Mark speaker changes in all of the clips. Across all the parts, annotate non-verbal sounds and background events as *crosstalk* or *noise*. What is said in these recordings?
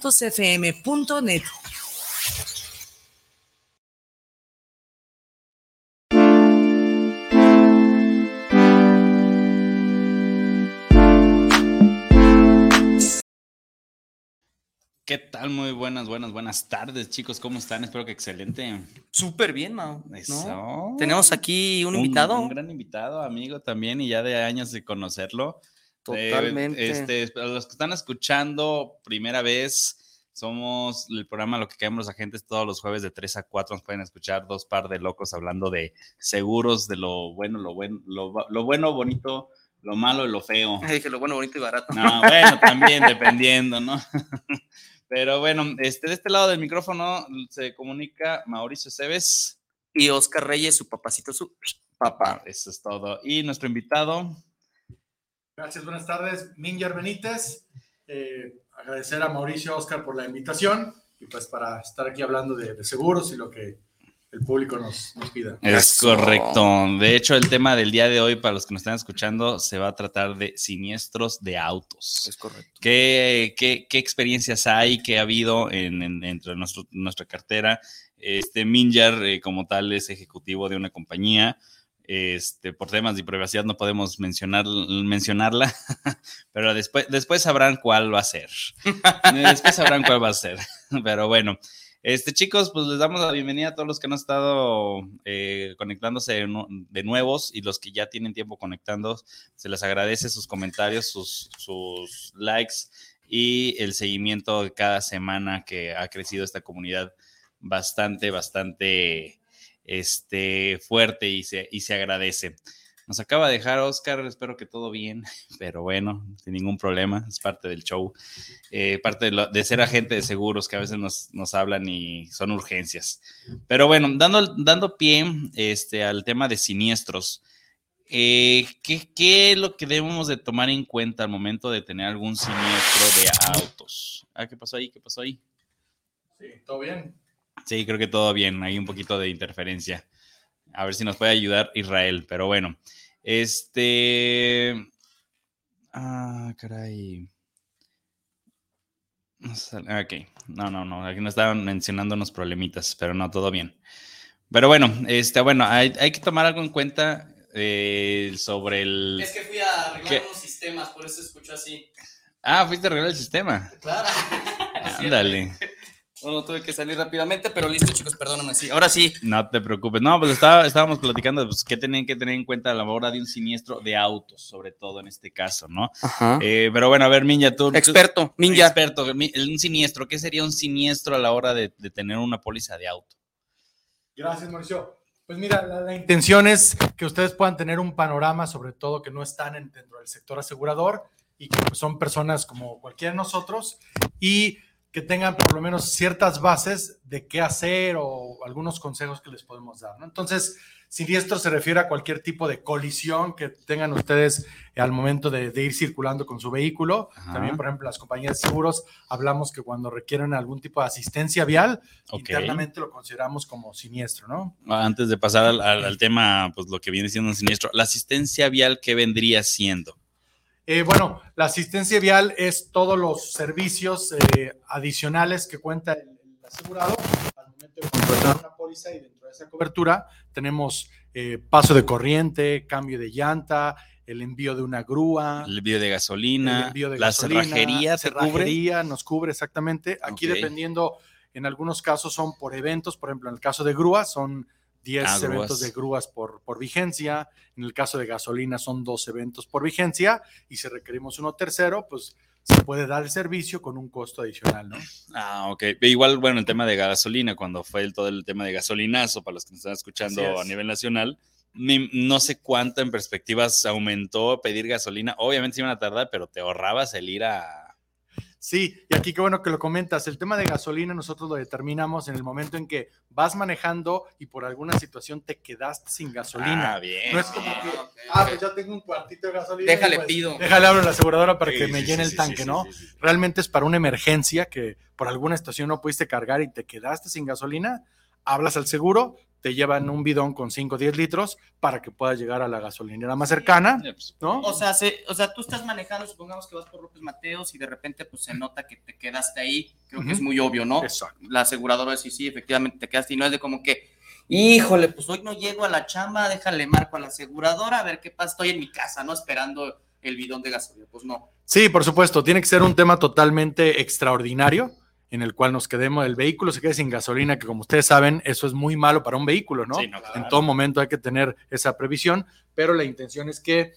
Speaker 1: fm.net.
Speaker 2: ¿Qué tal? Muy buenas, buenas, buenas tardes, chicos. ¿Cómo están? Espero que excelente.
Speaker 3: Súper bien, Mao. ¿no?
Speaker 2: Eso.
Speaker 3: Tenemos aquí un, invitado.
Speaker 2: Un gran invitado, amigo también, y ya de años de conocerlo.
Speaker 3: Totalmente.
Speaker 2: Eh, este, los que están escuchando primera vez, somos el programa Lo que queremos los agentes todos los jueves de 3 a 4. Nos pueden escuchar dos par de locos hablando de seguros, de lo bueno, lo bueno, lo, lo bueno, bonito, lo malo y lo feo.
Speaker 3: Dije lo bueno, bonito y barato.
Speaker 2: No, bueno, *laughs* también dependiendo, ¿no? *laughs* Pero bueno, este, de este lado del micrófono se comunica Mauricio Cebes.
Speaker 3: Y Oscar Reyes, su papacito, su papá.
Speaker 2: Eso es todo. Y nuestro invitado.
Speaker 4: Gracias, buenas tardes. Minger Benítez. Eh, agradecer a Mauricio Oscar por la invitación y pues para estar aquí hablando de, de seguros y lo que el público nos, nos pida.
Speaker 2: Es correcto. De hecho, el tema del día de hoy, para los que nos están escuchando, se va a tratar de siniestros de autos.
Speaker 3: Es correcto.
Speaker 2: ¿Qué, qué, qué experiencias hay que ha habido en, en, entre nuestro, nuestra cartera? Este Minjar, eh, como tal, es ejecutivo de una compañía. Este, por temas de privacidad no podemos mencionar, mencionarla, *laughs* pero después, después sabrán cuál va a ser. después sabrán cuál va a ser. *laughs* Pero bueno, este, chicos, pues les damos la bienvenida a todos los que han estado eh, conectándose de, nuevos y los que ya tienen tiempo conectando. Se les agradece sus comentarios, sus, sus likes y el seguimiento de cada semana que ha crecido esta comunidad bastante, bastante este, fuerte y se, y se agradece. Nos acaba de dejar Oscar, espero que todo bien, *laughs* pero bueno, sin ningún problema, es parte del show, eh, parte de, ser agente de seguros que a veces nos, nos, hablan y son urgencias. Pero bueno, dando, dando pie este, al tema de siniestros, eh, ¿qué, ¿qué, es lo que debemos de tomar en cuenta al momento de tener algún siniestro de autos? Ah, ¿qué pasó ahí? ¿Qué pasó ahí?
Speaker 4: Sí, ¿todo bien?
Speaker 2: Sí, creo que todo bien, hay un poquito de interferencia. A ver si nos puede ayudar Israel, pero bueno. Este. Ah, caray. Ok, no, no, no. Aquí nos estaban mencionando unos problemitas, pero no, todo bien. Pero bueno, este, bueno, hay, hay que tomar algo en cuenta eh, sobre el.
Speaker 3: Es que fui a arreglar ¿Qué? unos sistemas, por eso escucho así.
Speaker 2: Ah, fuiste a arreglar el sistema.
Speaker 3: Claro.
Speaker 2: Ándale.
Speaker 3: Bueno, tuve que salir rápidamente, pero listo, chicos, perdóname. Sí, ahora sí.
Speaker 2: No te preocupes. No, pues estaba, estábamos platicando pues, qué tienen que tener en cuenta a la hora de un siniestro de autos, sobre todo en este caso, ¿no?
Speaker 3: Ajá.
Speaker 2: Eh, pero bueno, a ver, Minja, tú.
Speaker 3: Experto, Minja.
Speaker 2: Experto, un siniestro. ¿Qué sería un siniestro a la hora de, de tener una póliza de auto?
Speaker 4: Gracias, Mauricio. Pues mira, la, la, intención es que ustedes puedan tener un panorama, sobre todo que no están en, dentro del sector asegurador y que pues, son personas como cualquiera de nosotros y que tengan por lo menos ciertas bases de qué hacer o algunos consejos que les podemos dar. ¿no? Entonces, siniestro se refiere a cualquier tipo de colisión que tengan ustedes al momento de, de ir circulando con su vehículo. Ajá. También, por ejemplo, las compañías de seguros hablamos que cuando requieren algún tipo de asistencia vial, okay. internamente lo consideramos como siniestro, ¿no?
Speaker 2: Antes de pasar al, al, al tema, pues lo que viene siendo un siniestro, la asistencia vial, ¿qué vendría siendo?
Speaker 4: Eh, bueno, la asistencia vial es todos los servicios eh, adicionales que cuenta el, el, asegurado al momento de contratar una póliza y dentro de esa cobertura tenemos eh, paso de corriente, cambio de llanta, el envío de una grúa,
Speaker 2: el envío de gasolina,
Speaker 4: envío de
Speaker 2: la
Speaker 4: gasolina,
Speaker 2: cerrajería,
Speaker 4: cerrajería nos cubre exactamente. Aquí okay. dependiendo, en algunos casos son por eventos, por ejemplo, en el caso de grúas son 10 ah, eventos de grúas por, por, vigencia. En el caso de gasolina son dos eventos por vigencia. Y si requerimos uno tercero, pues se puede dar el servicio con un costo adicional, ¿no?
Speaker 2: Ah, ok. Igual, bueno, el tema de gasolina, cuando fue el, todo el tema de gasolinazo, para los que nos están escuchando a nivel nacional, no sé cuánto en perspectivas aumentó pedir gasolina. Obviamente se iban a tardar, pero te ahorrabas el ir a,
Speaker 4: Sí, y aquí qué bueno que lo comentas. El tema de gasolina nosotros lo determinamos en el momento en que vas manejando y por alguna situación te quedaste sin gasolina.
Speaker 2: Ah, bien.
Speaker 4: No es como que, ah, pues ya tengo un cuartito de gasolina.
Speaker 3: Déjale
Speaker 4: pues,
Speaker 3: pido.
Speaker 4: Déjale hablo a la aseguradora para sí, que me
Speaker 2: sí,
Speaker 4: llene
Speaker 2: sí,
Speaker 4: el tanque,
Speaker 2: sí,
Speaker 4: ¿no? Realmente es para una emergencia que por alguna situación no pudiste cargar y te quedaste sin gasolina. Hablas al seguro, te llevan un bidón con 5 o 10 litros para que puedas llegar a la gasolinera más cercana,
Speaker 2: pues,
Speaker 4: ¿no?
Speaker 3: O sea, se- o sea, tú estás manejando, supongamos que vas por López Mateos y de repente pues se nota que te quedaste ahí. Creo que es muy obvio, ¿no?
Speaker 4: Exacto.
Speaker 3: La aseguradora sí, sí, efectivamente te quedaste y no es de como que, híjole, pues hoy no llego a la chamba, déjale marco a la aseguradora a ver qué pasa, estoy en mi casa, ¿no? Esperando el bidón de gasolina. Pues no.
Speaker 4: Sí, por supuesto, tiene que ser un tema totalmente extraordinario en el cual nos quedemos, el vehículo se quede sin gasolina, que como ustedes saben, eso es muy malo para un vehículo, ¿no?
Speaker 2: Sí, no, claro.
Speaker 4: En todo momento hay que tener esa previsión, pero la intención es que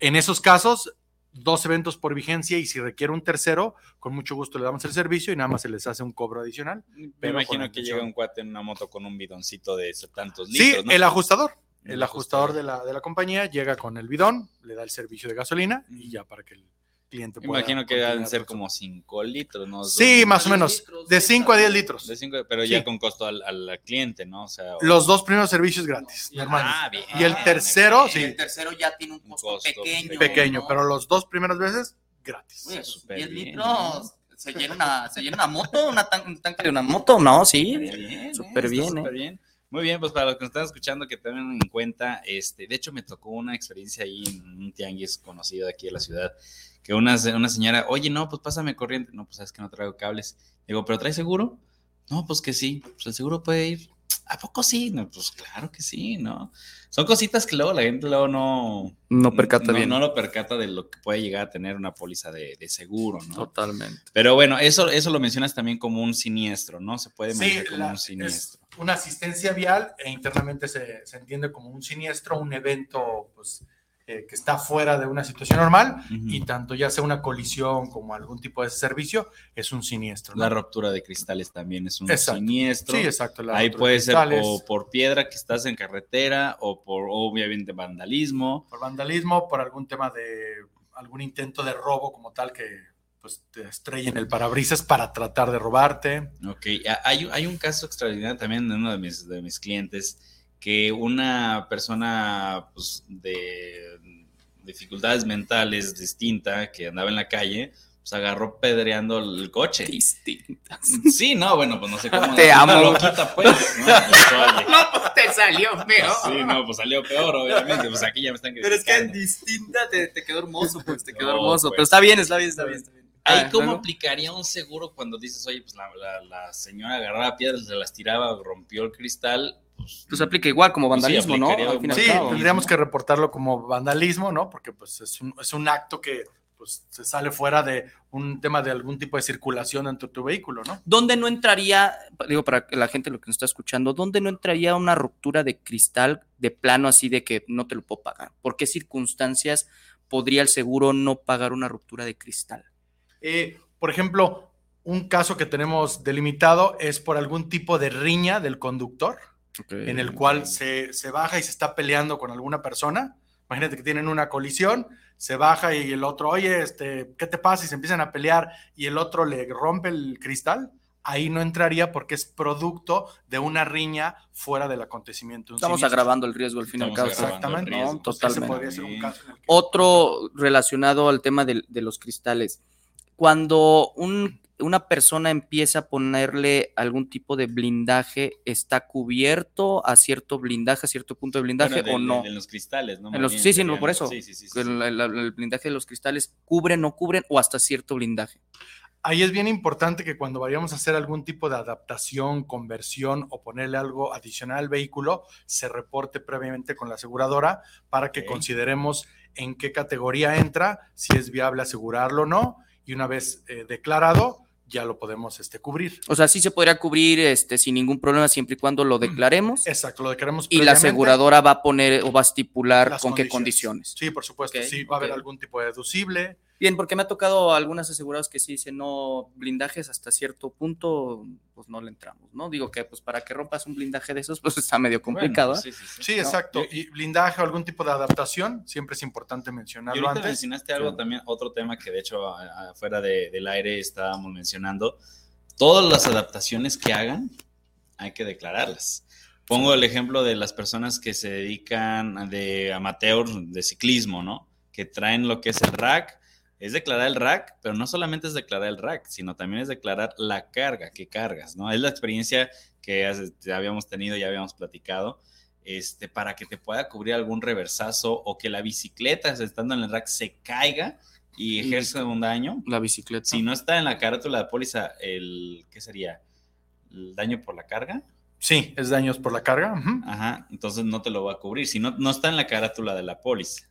Speaker 4: en esos casos, dos eventos por vigencia y si requiere un tercero, con mucho gusto le damos el servicio y nada más se les hace un cobro adicional.
Speaker 2: Me imagino que llega un cuate en una moto con un bidoncito de tantos
Speaker 4: Sí,
Speaker 2: litros, ¿no?
Speaker 4: el ajustador. El,
Speaker 2: El
Speaker 4: ajustador
Speaker 2: ajustador.
Speaker 4: de la, de la compañía llega con el bidón, le da el servicio de gasolina y ya para que el cliente pueda.
Speaker 2: imagino que deben ser como 5 litros, ¿no?
Speaker 4: Sí, más o
Speaker 3: 10
Speaker 4: menos.
Speaker 3: litros,
Speaker 4: De
Speaker 3: sí,
Speaker 4: 5 a 10
Speaker 3: está
Speaker 4: litros.
Speaker 2: De cinco, pero
Speaker 4: Sí.
Speaker 2: ya con costo al, al cliente, ¿no? O sea, o-
Speaker 4: Los dos primeros servicios gratis,
Speaker 3: No.
Speaker 2: Ah, bien.
Speaker 4: Y el tercero,
Speaker 3: Y
Speaker 4: sí,
Speaker 3: el tercero ya tiene un
Speaker 2: Un
Speaker 3: costo,
Speaker 2: costo
Speaker 3: pequeño.
Speaker 4: pequeño,
Speaker 3: ¿no?
Speaker 4: pero los dos primeras veces gratis.
Speaker 3: Oye, pues,
Speaker 2: Súper
Speaker 3: 10
Speaker 2: bien,
Speaker 3: litros. ¿Se llena, una, ¿Se llena una moto? Una tan- ¿Un tanque de una moto? No, sí.
Speaker 2: Súper bien,
Speaker 3: Súper
Speaker 2: ¿eh?
Speaker 3: bien, ¿eh?
Speaker 2: súper bien. Muy bien, pues para los que nos están escuchando, que tengan en cuenta, este, de hecho me tocó una experiencia ahí en un tianguis conocido aquí de la ciudad, que una, una señora, oye, no, pues pásame corriente, no, pues sabes que no traigo cables. Digo, ¿pero trae seguro? No, pues que sí, pues el seguro puede ir. ¿A poco sí? No, pues claro que sí, ¿no? Son cositas que luego la gente luego no...
Speaker 3: No percata
Speaker 2: no,
Speaker 3: bien.
Speaker 2: No lo percata de lo que puede llegar a tener una póliza de, de seguro, ¿no?
Speaker 3: Totalmente.
Speaker 2: Pero bueno, eso, eso lo mencionas también como un siniestro, ¿no? Se puede
Speaker 4: Sí,
Speaker 2: manejar como
Speaker 4: la-
Speaker 2: un
Speaker 4: es
Speaker 2: siniestro.
Speaker 4: una asistencia vial e internamente se, se entiende como un siniestro, un evento pues, eh, que está fuera de una situación normal y tanto ya sea una colisión como algún tipo de servicio, es un siniestro. ¿no?
Speaker 2: La ruptura de cristales también es un
Speaker 4: Exacto.
Speaker 2: siniestro.
Speaker 4: Sí, exacto. la
Speaker 2: Ahí puede ser o por piedra que estás en carretera o por obviamente vandalismo.
Speaker 4: por vandalismo, por algún tema de algún intento de robo como tal que pues te estrellen el parabrisas para tratar de robarte.
Speaker 2: Ok, hay, hay un caso extraordinario también de uno de mis, de mis clientes que una persona pues, de dificultades mentales distinta que andaba en la calle, pues agarró pedreando el coche.
Speaker 3: Distintas.
Speaker 2: Sí, no, bueno, pues no sé cómo. *laughs*
Speaker 3: Te
Speaker 2: una
Speaker 3: amo.
Speaker 2: loquita, pues, ¿no? *laughs* Pues. *laughs*
Speaker 3: No, pues te salió feo.
Speaker 2: Sí, no, pues salió peor, obviamente. Pues aquí ya me están
Speaker 3: Pero es que
Speaker 2: criticando.
Speaker 3: distinta te, te quedó hermoso, pues te quedó
Speaker 2: No,
Speaker 3: hermoso.
Speaker 2: pues.
Speaker 3: Pero está bien, está bien, está bien. Está bien.
Speaker 2: Ahí,
Speaker 3: Ah,
Speaker 2: ¿cómo aplicaría un seguro cuando dices, oye, pues la, la- la señora agarraba piedras, se las tiraba, rompió el cristal? Pues,
Speaker 3: Pues aplica igual como
Speaker 2: Pues sí,
Speaker 3: vandalismo, ¿no? Al
Speaker 4: Sí,
Speaker 3: cabo.
Speaker 4: tendríamos que reportarlo como vandalismo, ¿no? Porque pues es un, es un acto que pues se sale fuera de un tema de algún tipo de circulación dentro de tu vehículo, ¿no?
Speaker 3: ¿Dónde no entraría, digo, para la gente lo que nos está escuchando, dónde no entraría una ruptura de cristal de plano así de que no te lo puedo pagar? ¿Por qué circunstancias podría el seguro no pagar una ruptura de cristal?
Speaker 4: Eh, por ejemplo, un caso que tenemos delimitado es por algún tipo de riña del conductor, en el cual se, se baja y se está peleando con alguna persona. Imagínate que tienen una colisión, se baja y el otro, oye, este, ¿qué te pasa? Y se empiezan a pelear y el otro le rompe el cristal. Ahí no entraría porque es producto de una riña fuera del acontecimiento. un
Speaker 3: Estamos
Speaker 4: siniestro.
Speaker 3: agravando el riesgo al fin y al cabo.
Speaker 4: Exactamente.
Speaker 2: riesgo.
Speaker 3: No,
Speaker 4: ese
Speaker 3: totalmente.
Speaker 4: podría ser un caso en el que-
Speaker 3: Otro relacionado al tema del- de, los cristales. Cuando un- una persona empieza a ponerle algún tipo de blindaje, ¿está cubierto a cierto blindaje, a cierto punto de blindaje
Speaker 2: bueno, de-
Speaker 3: o no?
Speaker 2: de los cristales, ¿no?
Speaker 3: En los-
Speaker 2: bien
Speaker 3: sí, sí, no, por eso.
Speaker 2: Sí, sí, sí, sí,
Speaker 3: El,
Speaker 2: sí.
Speaker 3: el- el blindaje de los cristales, ¿cubren, no cubren o hasta cierto blindaje?
Speaker 4: Ahí es bien importante que cuando vayamos a hacer algún tipo de adaptación, conversión o ponerle algo adicional al vehículo, se reporte previamente con la aseguradora para que consideremos en qué categoría entra, si es viable asegurarlo o no, y una vez eh, declarado, ya lo podemos este, cubrir.
Speaker 3: O sea, sí se podría cubrir este, sin ningún problema siempre y cuando lo declaremos
Speaker 4: Exacto, lo declaramos
Speaker 3: y la aseguradora va a poner o va a estipular con qué condiciones.
Speaker 4: Sí, por supuesto,
Speaker 3: Ok,
Speaker 4: sí, va a haber algún tipo de deducible.
Speaker 3: Bien, porque me ha tocado algunas aseguradoras que sí dicen no blindajes hasta cierto punto, pues no le entramos, ¿no? Digo que pues para que rompas un blindaje de esos, pues está medio
Speaker 2: Bueno,
Speaker 3: complicado. ¿eh?
Speaker 2: sí, sí, sí.
Speaker 4: Sí,
Speaker 2: No,
Speaker 4: exacto.
Speaker 2: y-
Speaker 4: Y blindaje o algún tipo de adaptación, siempre es importante
Speaker 2: Y
Speaker 4: mencionarlo
Speaker 2: ahorita
Speaker 4: antes.
Speaker 2: mencionaste algo
Speaker 3: Sí.
Speaker 2: también, otro tema que de hecho afuera de- del aire estábamos mencionando. Todas las adaptaciones que hagan hay que declararlas. Pongo el ejemplo de las personas que se dedican de amateur de ciclismo, ¿no? Que traen lo que es el rack, es declarar el rack, pero no solamente es declarar el rack, sino también es declarar la carga que cargas, ¿no? Es la experiencia que ya habíamos tenido, ya habíamos platicado, este, para que te pueda cubrir algún reversazo o que la bicicleta, estando en el rack, se caiga y ejerce un daño.
Speaker 3: La bicicleta.
Speaker 2: Si no está en la carátula de póliza, el, ¿qué sería? ¿El daño por la carga?
Speaker 4: Sí, es daños por la carga.
Speaker 2: Ajá, entonces no te lo va a cubrir. Si no, no está en la carátula de la póliza.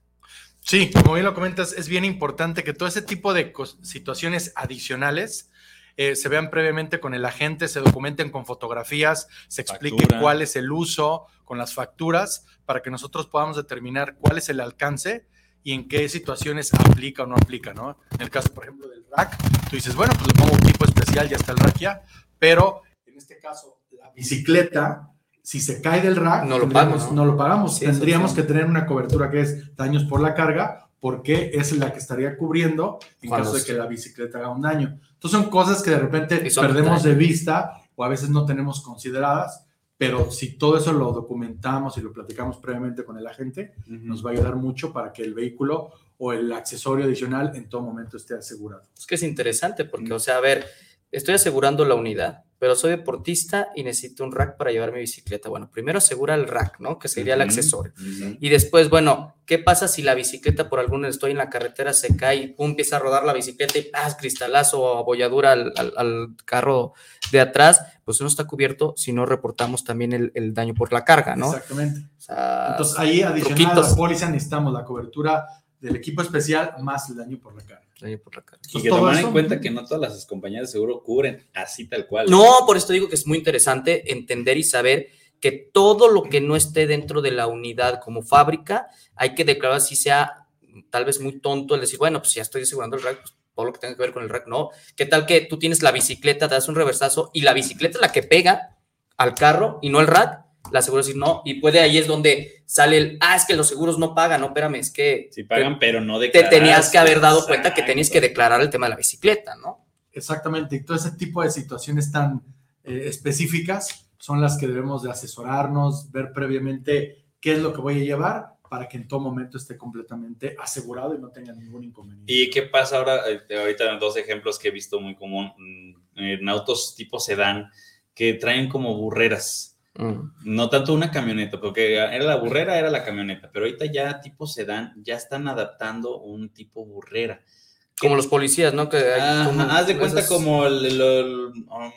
Speaker 4: Sí, como bien lo comentas, es bien importante que todo ese tipo de situaciones adicionales eh, se vean previamente con el agente, se documenten con fotografías, se explique cuál es el uso con las facturas para que nosotros podamos determinar cuál es el alcance y en qué situaciones aplica o no aplica, ¿no? En el caso, por ejemplo, del rack, tú dices, bueno, pues le pongo un tipo especial, ya está el rack ya, pero en este caso, la bicicleta si se cae del rack,
Speaker 3: no lo pagamos.
Speaker 4: No, lo pagamos. Tendríamos que tener una cobertura que es daños por la carga, porque es la que estaría cubriendo en caso de que la bicicleta haga un daño. Entonces son cosas que de repente perdemos de vista o a veces no tenemos consideradas, pero si todo eso lo documentamos y lo platicamos previamente con el agente, nos va a ayudar mucho para que el vehículo o el accesorio adicional en todo momento esté asegurado.
Speaker 3: Es que es interesante porque, o sea, a ver, estoy asegurando la unidad, pero soy deportista y necesito un rack para llevar mi bicicleta. Bueno, primero asegura el rack, ¿no? Que sería el accesorio. Y después, bueno, ¿qué pasa si la bicicleta por algún estoy en la carretera se cae y pum, empieza a rodar la bicicleta y ¡paz! cristalazo o abolladura al, carro de atrás? Pues no está cubierto si no reportamos también el, daño por la carga, ¿no?
Speaker 4: Exactamente. Entonces ahí adicional a la póliza necesitamos la cobertura del equipo especial más el daño por la carga.
Speaker 2: Y que tomar en cuenta que no todas las compañías de seguro cubren así tal cual.
Speaker 3: No, por esto digo que es muy interesante entender y saber que todo lo que no esté dentro de la unidad como fábrica, hay que declarar si sea tal vez muy tonto el decir, bueno, pues ya estoy asegurando el rack, pues todo lo que tenga que ver con el rack, no. ¿Qué tal que tú tienes la bicicleta, te das un reversazo y la bicicleta es la que pega al carro y no el rack? La seguro decir no, y puede ahí es donde sale el, ah, es que los seguros no pagan, no, espérame, es que...
Speaker 2: Sí pagan, pero no
Speaker 3: declaran. Te tenías que haber dado cuenta que tenías que declarar el tema de la bicicleta, ¿no?
Speaker 4: Exactamente, y todo ese tipo de situaciones tan eh, específicas son las que debemos de asesorarnos, ver previamente qué es lo que voy a llevar para que en todo momento esté completamente asegurado y no tenga ningún inconveniente.
Speaker 2: ¿Y qué pasa ahora? Eh, ahorita dos ejemplos que he visto muy común mm, en autos tipo sedán que traen como burreras Mm. No tanto una camioneta, porque era la burrera, era la camioneta, pero ahorita ya tipo sedán, ya están adaptando un tipo burrera.
Speaker 3: Como los policías, ¿no? Que
Speaker 2: haz de cuenta como um,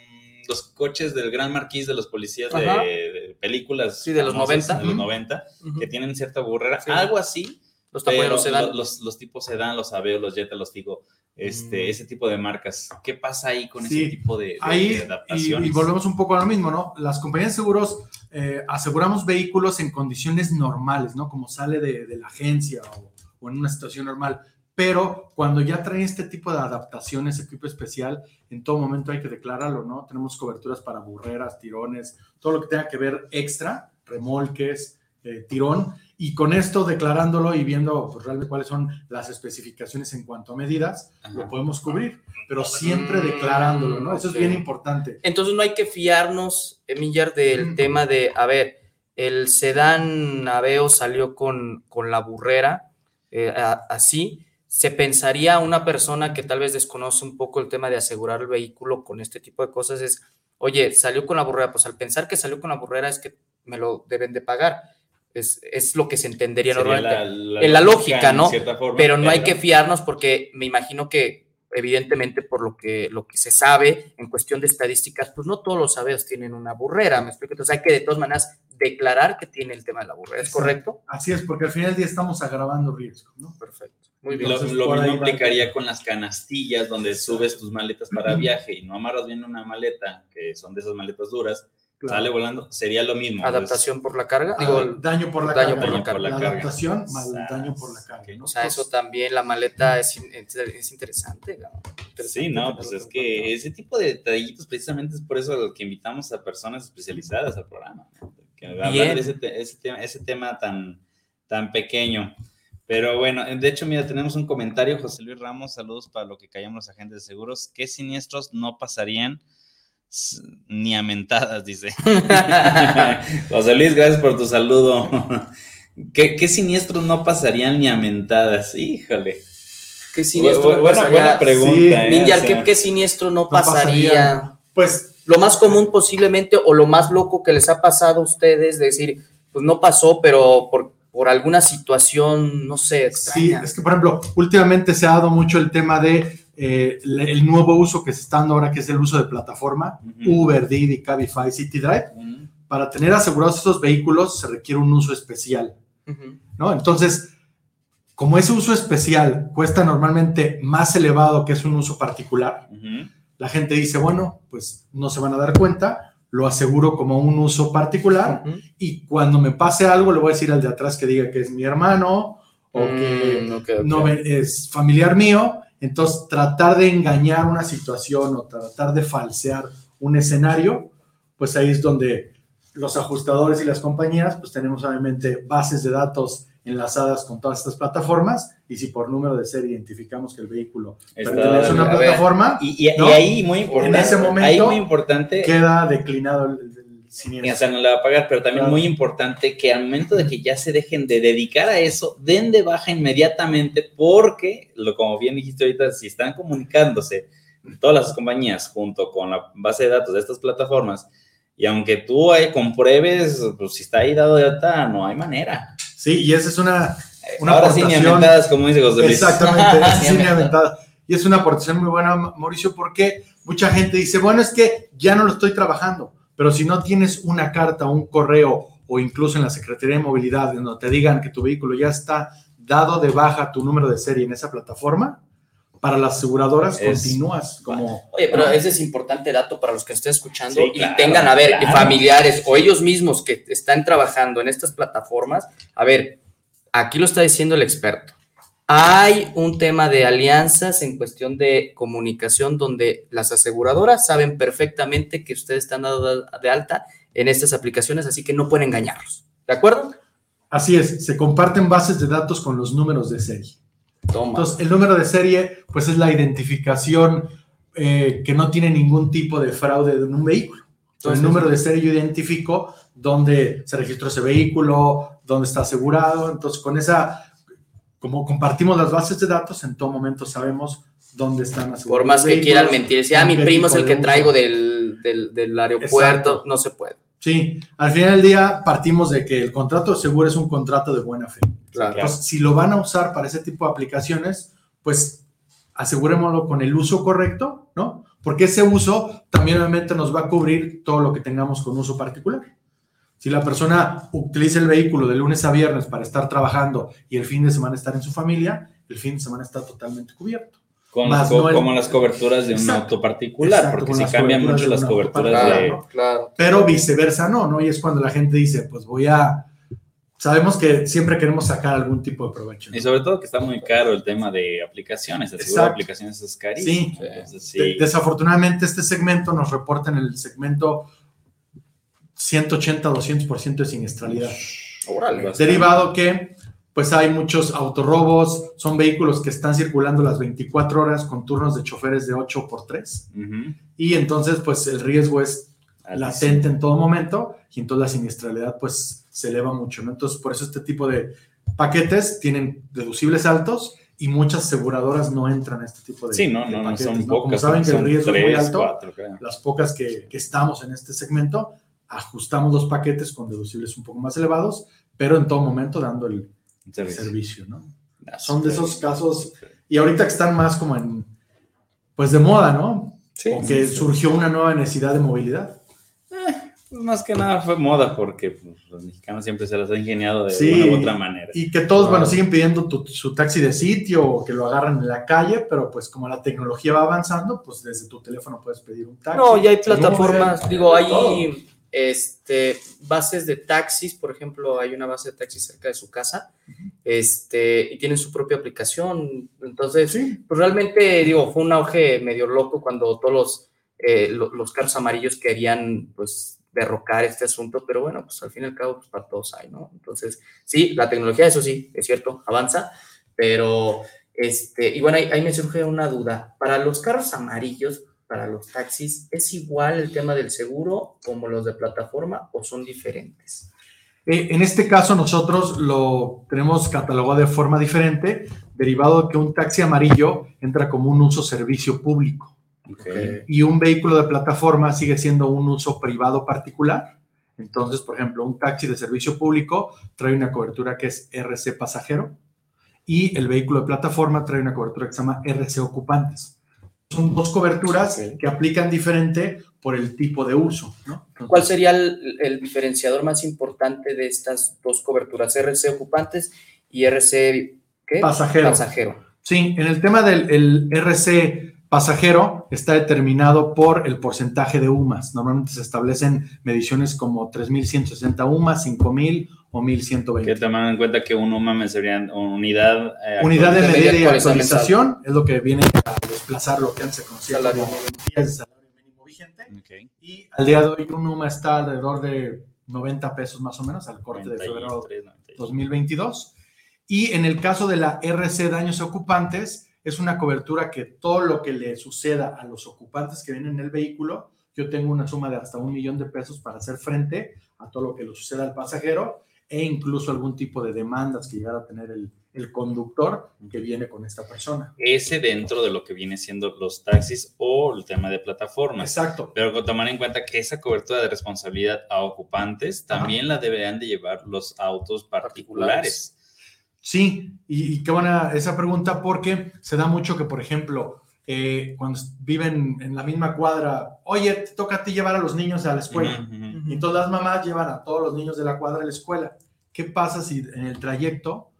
Speaker 2: los coches del Gran Marquís de los policías de, películas.
Speaker 3: Sí, de los 90.
Speaker 2: De los 90, que tienen cierta burrera. Algo así.
Speaker 3: Los, los,
Speaker 2: los, los, tipos sedán, los Aveo, los Jetta, los digo este, mm. ese tipo de marcas. ¿Qué pasa ahí con ese tipo de,
Speaker 4: adaptaciones? Y, volvemos un poco a lo mismo, ¿no? Las compañías de seguros eh, aseguramos vehículos en condiciones normales, ¿no? Como sale de, la agencia o, en una situación normal. Pero cuando ya traen este tipo de adaptaciones, equipo especial, en todo momento hay que declararlo, ¿no? Tenemos coberturas para burreras, tirones, todo lo que tenga que ver extra, remolques, eh, tirón y con esto declarándolo y viendo pues, realmente cuáles son las especificaciones en cuanto a medidas, lo podemos cubrir, pero siempre declarándolo, ¿no? Eso es bien importante.
Speaker 3: Entonces no hay que fiarnos, Emillar, del tema de, a ver, el sedán Aveo salió con, con la burrera, eh, así, se pensaría una persona que tal vez desconoce un poco el tema de asegurar el vehículo con este tipo de cosas es, oye, salió con la burrera, pues al pensar que salió con la burrera es que me lo deben de pagar es, lo que se entendería normalmente. en la lógica, ¿no? pero no hay que fiarnos porque me imagino que evidentemente por lo que, lo que se sabe en cuestión de estadísticas, pues no todos los sabeos tienen una burrera, ¿me explico? Entonces hay que de todas maneras declarar que tiene el tema de la burrera, ¿es correcto?
Speaker 4: Así es, porque al final del día estamos agravando riesgo, ¿no?
Speaker 3: Perfecto.
Speaker 2: Muy bien. Lo, lo mismo aplicaría con las canastillas donde subes tus maletas para viaje y no amarras bien una maleta, que son de esas maletas duras, sale volando, sería lo mismo.
Speaker 3: Adaptación por la carga.
Speaker 4: Digo, daño por la daño
Speaker 3: carga.
Speaker 4: Por la, carga. adaptación más daño por la carga.
Speaker 3: O sea, eso también, la maleta es, es interesante,
Speaker 2: Sí, no, pues es que ese tipo de detallitos precisamente es por eso que invitamos a personas especializadas al programa. Que hablar de ese, ese, tema, ese tema tan, tan pequeño. Pero bueno, de hecho, mira, tenemos un comentario, José Luis Ramos, saludos para lo que callamos los agentes de seguros. ¿Qué siniestros no pasarían ni a mentadas, dice. *laughs* José Luis, gracias por tu saludo. ¿Qué, siniestros no pasarían ni a mentadas? Híjole.
Speaker 3: ¿Qué siniestro
Speaker 2: buena,
Speaker 3: pasaría?
Speaker 2: buena pregunta.
Speaker 4: Sí,
Speaker 2: ¿eh?
Speaker 3: Ninja,
Speaker 2: O sea,
Speaker 3: ¿qué, qué siniestro no,
Speaker 4: No
Speaker 3: pasaría?
Speaker 4: pasaría. Pues
Speaker 3: Lo más común posiblemente o lo más loco que les ha pasado a ustedes, de decir, pues no pasó, pero por, por alguna situación, no sé,
Speaker 4: Sí,
Speaker 3: extraña.
Speaker 4: es que, por ejemplo, últimamente se ha dado mucho el tema de eh, el nuevo uso que se está dando ahora, que es el uso de plataforma,
Speaker 2: Ujú.
Speaker 4: Uber, Didi, Cabify, City Drive. Para tener asegurados estos vehículos se requiere un uso especial. ¿no? Entonces, como ese uso especial cuesta normalmente más elevado que es un uso particular, la gente dice, bueno, pues no se van a dar cuenta, lo aseguro como un uso particular y cuando me pase algo le voy a decir al de atrás que diga que es mi hermano o que
Speaker 3: Mm, ok.
Speaker 4: no es familiar mío, entonces tratar de engañar una situación o tratar de falsear un escenario, pues ahí es donde los ajustadores y las compañías, pues tenemos obviamente bases de datos enlazadas con todas estas plataformas y si por número de serie identificamos que el vehículo
Speaker 2: Está-
Speaker 4: pertenece a una
Speaker 3: a ver,
Speaker 4: plataforma,
Speaker 2: Y, y-
Speaker 4: ¿No?
Speaker 2: y ahí muy importante.
Speaker 4: ese momento
Speaker 2: ahí muy importante.
Speaker 4: queda declinado el,
Speaker 2: sea, no le va a pagar, pero también
Speaker 4: Claro.
Speaker 2: muy importante que al momento de que ya se dejen de dedicar a eso, den de baja inmediatamente, porque, lo, como bien dijiste ahorita, si están comunicándose todas las compañías junto con la base de datos de estas plataformas, y aunque tú ahí compruebes, pues si está ahí dado de alta, no hay manera.
Speaker 4: Sí, y esa es una, Una
Speaker 2: Ahora sí, ni
Speaker 4: aportación.
Speaker 2: aventadas, como dice José Luis.
Speaker 4: Exactamente, *laughs*
Speaker 3: Sí,
Speaker 4: sí aventada. Y es una aportación muy buena, Mauricio, porque mucha gente dice, bueno, es que ya no lo estoy trabajando, pero si no tienes una carta, un correo o incluso en la Secretaría de Movilidad, donde te digan que tu vehículo ya está dado de baja tu número de serie en esa plataforma, para las aseguradoras
Speaker 2: Es-
Speaker 4: continúas como...
Speaker 3: Oye, pero ese es importante dato para los que estén escuchando
Speaker 2: Sí,
Speaker 3: y
Speaker 2: claro,
Speaker 3: tengan, a ver,
Speaker 2: claro.
Speaker 3: familiares o ellos mismos que están trabajando en estas plataformas. A ver, aquí lo está diciendo el experto. Hay un tema de alianzas en cuestión de comunicación donde las aseguradoras saben perfectamente que ustedes están dados de alta en estas aplicaciones, así que no pueden engañarlos. ¿De acuerdo?
Speaker 4: Así es, se comparten bases de datos con los números de serie.
Speaker 3: Toma.
Speaker 4: Entonces, el número de serie, pues es la identificación eh, que no tiene ningún tipo de fraude en un vehículo. Con el
Speaker 3: Entonces-
Speaker 4: número de serie yo identifico dónde se registró ese vehículo, dónde está asegurado. Entonces, con esa, como compartimos las bases de datos, en todo momento sabemos dónde están asegurados.
Speaker 3: Por más que quieran mentir, si ah, mi primo es el que traigo del, del, del aeropuerto,
Speaker 4: Exacto.
Speaker 3: no se puede.
Speaker 4: Sí, al final del día partimos de que el contrato de seguro es un contrato de buena fe.
Speaker 3: Claro.
Speaker 4: Entonces, si lo van a usar para ese tipo de aplicaciones, pues asegurémoslo con el uso correcto, ¿no? Porque ese uso también obviamente nos va a cubrir todo lo que tengamos con uso particular. Si la persona utiliza el vehículo de lunes a viernes para estar trabajando y el fin de semana estar en su familia, el fin de semana está totalmente cubierto.
Speaker 2: Con
Speaker 4: Más
Speaker 2: las co-
Speaker 4: no el-
Speaker 2: como las coberturas de un auto particular,
Speaker 4: Exacto,
Speaker 2: porque
Speaker 4: las
Speaker 2: cambian mucho las coberturas de...
Speaker 4: ¿no?
Speaker 3: Claro.
Speaker 4: Pero viceversa no, ¿no? Y es cuando la gente dice, pues voy a... Sabemos que siempre queremos sacar algún tipo de provecho. ¿no?
Speaker 2: Y sobre todo que está muy caro el tema de aplicaciones, el seguro de aplicaciones es carísimo.
Speaker 4: Sí.
Speaker 2: Entonces, sí.
Speaker 4: De- desafortunadamente, este segmento nos reporta en el segmento 180-200% de siniestralidad.
Speaker 2: Bastante.
Speaker 4: Derivado que, pues hay muchos autorrobos, son vehículos que están circulando las 24 horas con turnos de choferes de 8 por 3
Speaker 2: Ujú.
Speaker 4: y entonces, pues el riesgo es latente en todo momento y entonces la siniestralidad, pues se eleva mucho, ¿no? Entonces, por eso este tipo de paquetes tienen deducibles altos y muchas aseguradoras no entran a este tipo de
Speaker 2: Sí, no,
Speaker 4: de
Speaker 2: no, no
Speaker 4: paquetes,
Speaker 2: son
Speaker 4: ¿no? Como
Speaker 2: pocas.
Speaker 4: saben que el riesgo es muy alto, las pocas que, que estamos en este segmento, ajustamos los paquetes con deducibles un poco más elevados, pero en todo momento dando el,
Speaker 2: Servicio.
Speaker 4: servicio, ¿no?
Speaker 2: Ah,
Speaker 4: Son de esos casos, y ahorita que están más como en, pues de moda, ¿no?
Speaker 3: Sí.
Speaker 4: Porque surgió una nueva necesidad de movilidad.
Speaker 2: Más que nada fue moda, porque pues, los mexicanos siempre se las han ingeniado de
Speaker 4: Sí.
Speaker 2: una u otra manera.
Speaker 4: Y que todos,
Speaker 3: Ah.
Speaker 4: bueno, siguen pidiendo tu- su taxi de sitio o que lo agarran en la calle, pero pues como la tecnología va avanzando, pues desde tu teléfono puedes pedir un taxi.
Speaker 3: No, ya hay plataformas, digo,
Speaker 4: todo.
Speaker 3: hay este, bases de taxis, por ejemplo, hay una base de taxis cerca de su casa, este, y tienen su propia aplicación. Entonces,
Speaker 4: Sí,
Speaker 3: pues realmente, digo, fue un auge medio loco cuando todos los, eh, lo- los carros amarillos querían, pues, derrocar este asunto, pero bueno, pues al fin y al cabo, pues para todos hay, ¿no? Entonces, sí, la tecnología, eso sí, es cierto, avanza, pero, este, y bueno, ahí, ahí me surge una duda. Para los carros amarillos, para los taxis, ¿es igual el tema del seguro como los de plataforma o son diferentes?
Speaker 4: Eh, en este caso nosotros lo tenemos catalogado de forma diferente, derivado de que un taxi amarillo entra como un uso servicio público y un vehículo de plataforma sigue siendo un uso privado particular. Entonces, por ejemplo, un taxi de servicio público trae una cobertura que es RC pasajero y el vehículo de plataforma trae una cobertura que se llama RC ocupantes. Son dos coberturas que aplican diferente por el tipo de uso. ¿no?
Speaker 3: ¿Cuál sería el, el diferenciador más importante de estas dos coberturas, RC ocupantes y RC ¿qué?
Speaker 4: Pasajero.
Speaker 3: pasajero?
Speaker 4: Sí, en el tema del el RC pasajero está determinado por el porcentaje de UMAS. Normalmente se establecen mediciones como 3.160 UMAS, 5.000 o
Speaker 2: Que
Speaker 4: 1.120.
Speaker 2: toman en cuenta que un UMA me sería unidad. eh,
Speaker 4: Unidad de medida y
Speaker 3: Actualización
Speaker 4: es lo que viene a desplazar lo que antes se conocía
Speaker 3: Salario
Speaker 4: como salario mínimo vigente.
Speaker 2: Ok.
Speaker 4: Y al día de hoy un UMA está alrededor de 90 pesos más o menos al corte de febrero
Speaker 2: 93, 93.
Speaker 4: 2022. Y en el caso de la RC daños ocupantes, es una cobertura que todo lo que le suceda a los ocupantes que vienen en el vehículo, yo tengo una suma de hasta un millón de pesos para hacer frente a todo lo que le suceda al pasajero e incluso algún tipo de demandas que llegara a tener el, el conductor que viene con esta persona.
Speaker 2: Ese dentro de lo que viene siendo los taxis o el tema de plataformas.
Speaker 4: Exacto.
Speaker 2: Pero con tomar en cuenta que esa cobertura de responsabilidad a ocupantes también la deberían de llevar los autos particulares.
Speaker 4: Sí, y, y qué buena esa pregunta porque se da mucho que, por ejemplo, eh, cuando viven en la misma cuadra, oye, te toca a ti llevar a los niños a la escuela. Y todas las mamás llevan a todos los niños de la cuadra a la escuela. ¿Qué pasa si en el trayecto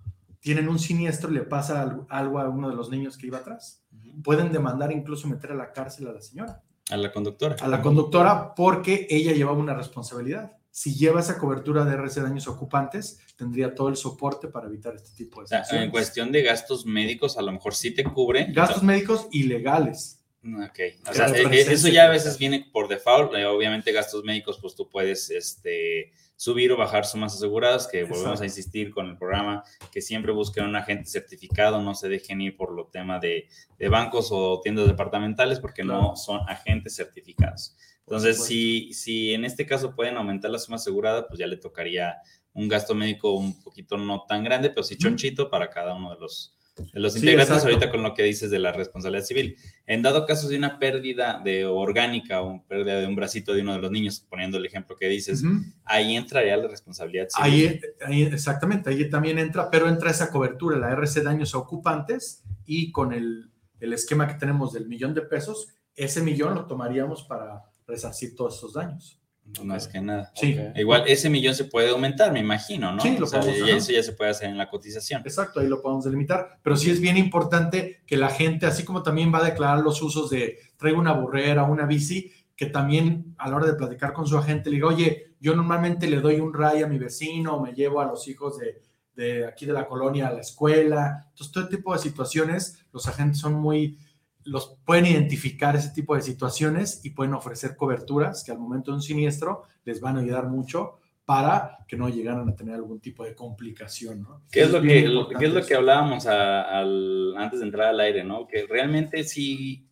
Speaker 4: tienen un siniestro y le pasa al- algo a uno de los niños que iba atrás? Pueden demandar incluso meter a la cárcel a la señora,
Speaker 2: A la conductora.
Speaker 4: a la conductora, porque ella llevaba una responsabilidad. Si lleva esa cobertura de RC daños ocupantes, tendría todo el soporte para evitar este tipo de
Speaker 2: O sea, en cuestión de gastos médicos, a lo mejor sí te cubre.
Speaker 4: Gastos médicos ilegales.
Speaker 2: Ok, o sea, eh,
Speaker 4: represente-
Speaker 2: eso ya a veces viene por default. eh, Obviamente, gastos médicos, pues tú puedes este, subir o bajar sumas aseguradas, que volvemos
Speaker 4: Exacto.
Speaker 2: a insistir con el programa, que siempre busquen un agente certificado, no se dejen ir por lo tema de, de bancos o tiendas departamentales, porque no son agentes certificados. Entonces, si, si en este caso pueden aumentar la suma asegurada, pues ya le tocaría un gasto médico un poquito no tan grande, pero sí chonchito para cada uno de los, de los
Speaker 4: Sí,
Speaker 2: integrantes
Speaker 4: exacto.
Speaker 2: ahorita con lo que dices de la responsabilidad civil. En dado caso de una pérdida de orgánica o pérdida de un bracito de uno de los niños, poniendo el ejemplo que dices,
Speaker 4: Ujú.
Speaker 2: ahí entraría la responsabilidad civil.
Speaker 4: Ahí, ahí, exactamente, ahí también entra, pero entra esa cobertura, la RC daños a ocupantes y con el, el esquema que tenemos del millón de pesos, ese millón lo tomaríamos para resarcir todos esos daños.
Speaker 2: Más que nada.
Speaker 4: Sí.
Speaker 2: Igual ese millón se puede aumentar, me imagino, ¿no?
Speaker 4: Sí, lo
Speaker 2: O sea,
Speaker 4: podemos, ajá.
Speaker 2: eso ya se puede hacer en la cotización.
Speaker 4: exacto, ahí lo podemos delimitar, pero sí es bien importante que la gente, así como también va a declarar los usos de traigo una burrera, una bici, que también a la hora de platicar con su agente le diga, oye, yo normalmente le doy un ray a mi vecino, me llevo a los hijos de, de aquí de la colonia a la escuela. Entonces, todo tipo de situaciones, los agentes son muy, los pueden identificar ese tipo de situaciones y pueden ofrecer coberturas que al momento de un siniestro les van a ayudar mucho para que no llegaran a tener algún tipo de complicación, ¿no?
Speaker 2: ¿Qué es lo que, lo- qué es lo que hablábamos a- al- antes de entrar al aire, ¿no? Que realmente si,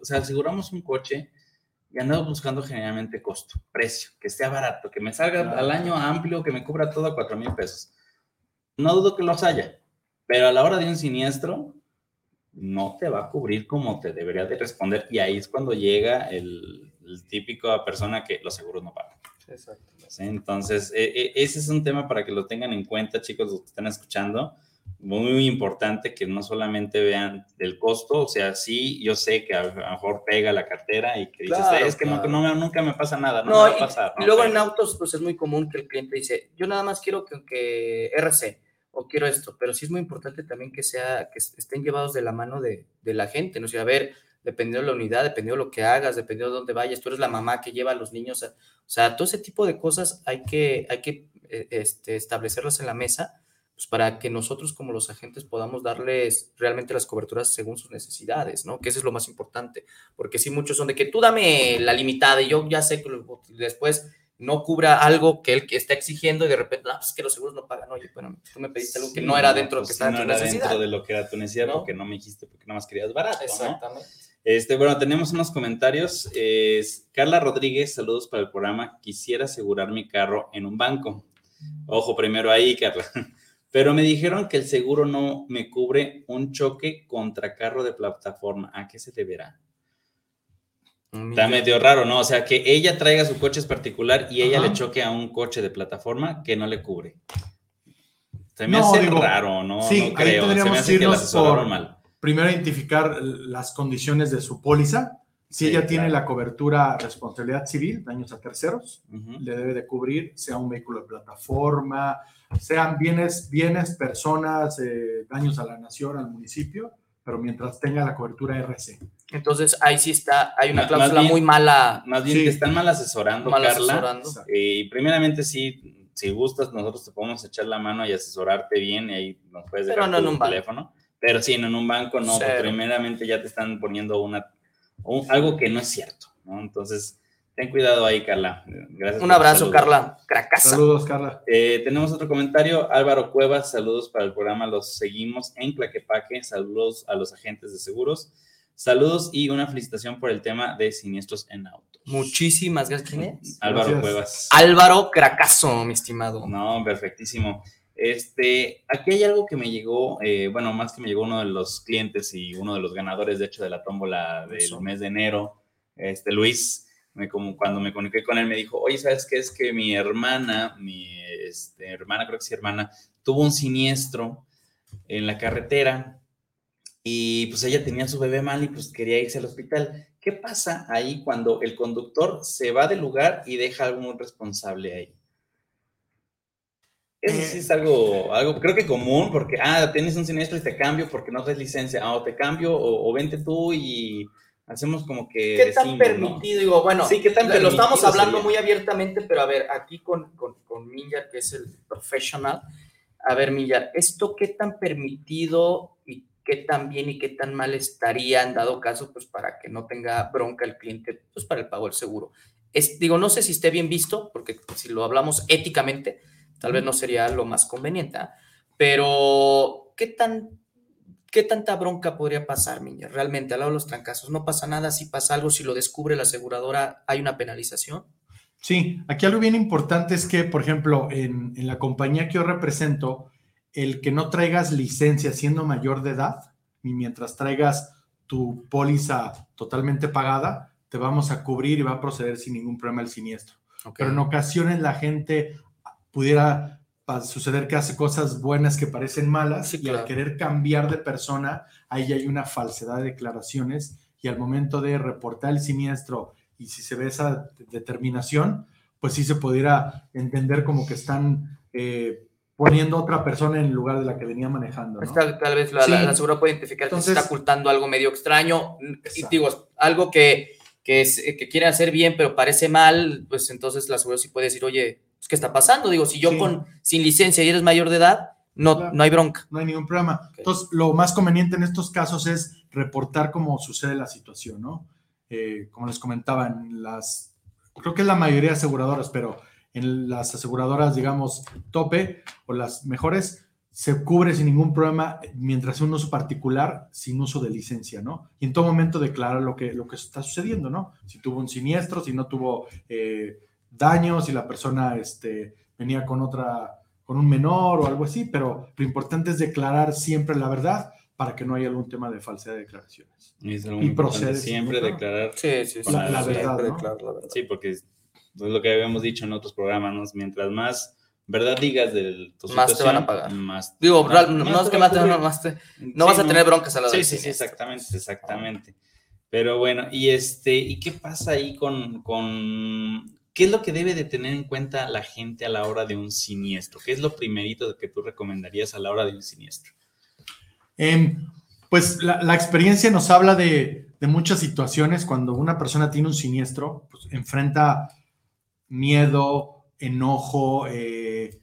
Speaker 2: o sea, aseguramos un coche y andamos buscando generalmente costo, precio, que esté barato, que me salga
Speaker 4: Claro.
Speaker 2: al año amplio, que me cubra todo a cuatro mil pesos. No dudo que los haya, pero a la hora de un siniestro, no te va a cubrir como te debería de responder y ahí es cuando llega el, el típico persona que los seguros no pagan.
Speaker 3: Exacto.
Speaker 2: ¿sí? Entonces, e- e- ese es un tema para que lo tengan en cuenta, chicos, los que están escuchando. Muy importante que no solamente vean el costo, o sea, sí, yo sé que a lo mejor pega la cartera y que dices,
Speaker 3: Claro,
Speaker 2: es que no- no, nunca me pasa nada, no,
Speaker 3: No,
Speaker 2: me va a pasar.
Speaker 3: y
Speaker 2: ¿no?
Speaker 3: luego
Speaker 2: Pero-
Speaker 3: en autos, pues es muy común que el cliente dice, yo nada más quiero que, que RC o quiero esto, pero sí es muy importante también que sea, que estén llevados de la mano de, de la gente, ¿no? O sea, a ver, dependiendo de la unidad, dependiendo de lo que hagas, dependiendo de dónde vayas, tú eres la mamá que lleva a los niños, o sea, todo ese tipo de cosas hay que, hay que eh, este, establecerlas en la mesa, pues para que nosotros como los agentes podamos darles realmente las coberturas según sus necesidades, ¿no? Que eso es lo más importante, porque sí muchos son de que tú dame la limitada y yo ya sé que después no cubra algo que él que está exigiendo y de repente, ah, pues que los seguros no pagan. Oye, bueno, tú me pediste algo que
Speaker 2: Sí,
Speaker 3: no era dentro de lo
Speaker 2: pues
Speaker 3: que estaba
Speaker 2: no era
Speaker 3: necesidad.
Speaker 2: dentro de lo que era tu necesidad,
Speaker 3: ¿No?
Speaker 2: porque no me dijiste, porque nada más querías barato, ¿no?
Speaker 3: Exactamente.
Speaker 2: Este, bueno, tenemos unos comentarios. Es, Carla Rodríguez, saludos para el programa. Quisiera asegurar mi carro en un banco. Ojo primero ahí, Carla. *laughs* Pero me dijeron que el seguro no me cubre un choque contra carro de plataforma. ¿A qué se deberá? Está medio raro, ¿no? O sea, que ella traiga su coche es particular y ella
Speaker 4: Ajá.
Speaker 2: le choque a un coche de plataforma que no le cubre. Se me
Speaker 4: No,
Speaker 2: hace
Speaker 4: digo,
Speaker 2: raro, ¿no?
Speaker 4: sí,
Speaker 2: no
Speaker 4: ahí
Speaker 2: creo. Se me
Speaker 4: tendríamos
Speaker 2: hace
Speaker 4: que
Speaker 2: que la
Speaker 4: irnos
Speaker 2: asesoraron
Speaker 4: por-
Speaker 2: mal.
Speaker 4: Primero identificar las condiciones de su póliza. Si
Speaker 2: Sí,
Speaker 4: ella tiene
Speaker 2: claro.
Speaker 4: la cobertura responsabilidad civil, daños a terceros,
Speaker 2: Ujú.
Speaker 4: le debe de cubrir, sea un vehículo de plataforma, sean bienes, bienes, personas, eh, daños a la nación, al municipio, pero mientras tenga la cobertura RC.
Speaker 3: Entonces ahí sí está, hay una cláusula
Speaker 2: bien-
Speaker 3: muy mala,
Speaker 2: Más bien
Speaker 4: Sí.
Speaker 2: te están mal asesorando,
Speaker 3: mal
Speaker 2: Carla.
Speaker 3: asesorando.
Speaker 2: Eh, Y primeramente, sí, si gustas, nosotros te podemos echar la mano y asesorarte bien y ahí nos puedes
Speaker 3: Pero
Speaker 2: dejar
Speaker 3: no en un banco.
Speaker 2: teléfono. Pero sí, no en un banco, no,
Speaker 3: Cero.
Speaker 2: primeramente ya te están poniendo una, un- algo que no es cierto, ¿no? Entonces, ten cuidado ahí, Carla. Gracias.
Speaker 3: Un abrazo. Carla. Cracaza.
Speaker 4: Saludos, Carla.
Speaker 2: Eh, tenemos otro comentario. Álvaro Cuevas, saludos para el programa. Los seguimos en Claquepaque. Saludos a los agentes de seguros. Saludos y una felicitación por el tema de siniestros en autos.
Speaker 3: Muchísimas gracias. ¿Quién es?
Speaker 2: Álvaro
Speaker 4: Gracias.
Speaker 2: Cuevas.
Speaker 3: Álvaro Cracazo, mi estimado.
Speaker 2: No, perfectísimo. Este, aquí hay algo que me llegó, eh, bueno, más que me llegó uno de los clientes y uno de los ganadores, de hecho, de la tómbola del
Speaker 3: Eso.
Speaker 2: mes de enero, este Luis, me, como cuando me comuniqué con él, me dijo, oye, ¿sabes qué? Es que mi hermana, mi este, hermana, creo que sí, hermana, tuvo un siniestro en la carretera y pues ella tenía a su bebé mal y pues quería irse al hospital. ¿Qué pasa ahí cuando el conductor se va del lugar y deja a algún responsable ahí? Eso sí es algo, algo creo que común, porque, ah, tienes un siniestro y te cambio porque no traes licencia, ah, o te cambio, o, o vente tú y hacemos como que
Speaker 3: ¿Qué tan
Speaker 2: decimos, ¿no?
Speaker 3: permitido? Digo, bueno,
Speaker 2: Sí, ¿qué tan
Speaker 3: lo estamos hablando
Speaker 2: sería?
Speaker 3: muy abiertamente, pero a ver, aquí con, con, con que es el professional, a ver, Minjar, ¿esto qué tan permitido y qué tan bien y qué tan mal estaría en dado caso, pues para que no tenga bronca el cliente, pues para el pago del seguro? Es, digo, no sé si esté bien visto, porque si lo hablamos éticamente, tal vez no sería lo más conveniente, ¿ah? pero ¿qué tan ¿Qué tanta bronca podría pasar, Miña? Realmente, al lado de los trancazos, no pasa nada. Si pasa algo, si lo descubre la aseguradora, ¿hay una penalización?
Speaker 4: Sí, aquí algo bien importante es que, por ejemplo, en, en la compañía que yo represento, el que no traigas licencia siendo mayor de edad, y mientras traigas tu póliza totalmente pagada, te vamos a cubrir y va a proceder sin ningún problema el siniestro. Pero en ocasiones la gente pudiera pa- suceder que hace cosas buenas que parecen malas
Speaker 3: Sí,
Speaker 4: y al querer cambiar de persona, ahí hay una falsedad de declaraciones y al momento de reportar el siniestro y si se ve esa determinación, pues sí se pudiera entender como que están eh, poniendo otra persona en lugar de la que venía manejando. ¿no?
Speaker 3: Esta- tal vez la,
Speaker 4: Sí.
Speaker 3: la, puede identificar que se
Speaker 4: Entonces-
Speaker 3: está ocultando algo medio extraño. Y digo, algo que, que, es, que quiere hacer bien, pero parece mal, pues entonces la aseguradora sí puede decir, oye, pues, ¿qué está pasando? Digo, si yo
Speaker 4: Sí.
Speaker 3: con sin licencia y eres mayor de edad, no,
Speaker 4: Claro.
Speaker 3: no hay bronca.
Speaker 4: no hay ningún problema. Entonces, lo más conveniente en estos casos es reportar cómo sucede la situación, ¿no? Eh, como les comentaba, en las, creo que es la mayoría de aseguradoras, pero en las aseguradoras, digamos, tope o las mejores, se cubre sin ningún problema mientras sea un uso particular, sin uso de licencia, ¿no? Y en todo momento declara lo que, lo que está sucediendo, ¿no? Si tuvo un siniestro, si no tuvo eh, daños, si la persona este, venía con otra con un menor o algo así, pero lo importante es declarar siempre la verdad para que no haya algún tema de falsedad de declaraciones.
Speaker 2: Es
Speaker 4: Y
Speaker 2: importante,
Speaker 4: procede,
Speaker 2: siempre
Speaker 4: ¿no?
Speaker 2: declarar.
Speaker 3: Sí, sí,
Speaker 2: La- la
Speaker 4: verdad, ¿no?
Speaker 3: la verdad.
Speaker 2: Sí, porque es es lo que habíamos dicho en otros programas, ¿no? Mientras más verdad digas de tu
Speaker 3: Más te van a pagar.
Speaker 2: Más,
Speaker 3: Digo,
Speaker 2: más-
Speaker 3: real- no,
Speaker 2: más
Speaker 3: es
Speaker 2: te
Speaker 3: que más te- no, más te-
Speaker 2: Sí,
Speaker 3: no vas a tener broncas a la
Speaker 2: Sí, sí, sí, exactamente, exactamente. Pero bueno, y este, ¿y qué pasa ahí con, con qué es lo que debe de tener en cuenta la gente a la hora de un siniestro? ¿Qué es lo primerito que tú recomendarías a la hora de un siniestro?
Speaker 4: Em, pues la, la experiencia nos habla de, de muchas situaciones cuando una persona tiene un siniestro, pues enfrenta miedo, enojo, eh,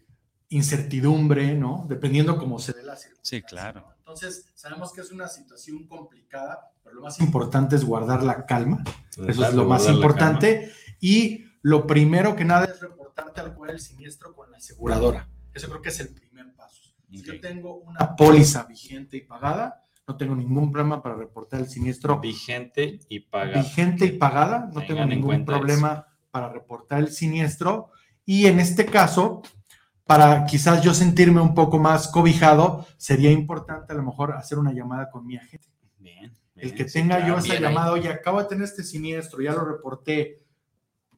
Speaker 4: incertidumbre, ¿no? Dependiendo cómo se dé la circunstancia.
Speaker 2: Sí, claro.
Speaker 4: Entonces, sabemos que es una situación complicada, pero lo más importante es guardar la calma. Eso es lo más importante. Y lo primero que nada es reportarte al cual el siniestro con la aseguradora. Eso creo que es el primer paso. Si yo tengo una póliza vigente y pagada, no tengo ningún problema para reportar el siniestro
Speaker 2: Vigente y paga.
Speaker 4: vigente y pagada, no
Speaker 2: Tengan
Speaker 4: tengo
Speaker 2: en
Speaker 4: ningún problema para reportar el siniestro. Y en este caso, para quizás yo sentirme un poco más cobijado, sería importante a lo mejor hacer una llamada con mi agente.
Speaker 2: Bien.
Speaker 4: El que tenga yo esa
Speaker 2: bien ahí.
Speaker 4: llamada, oye, acabo de tener este siniestro, ya lo reporté,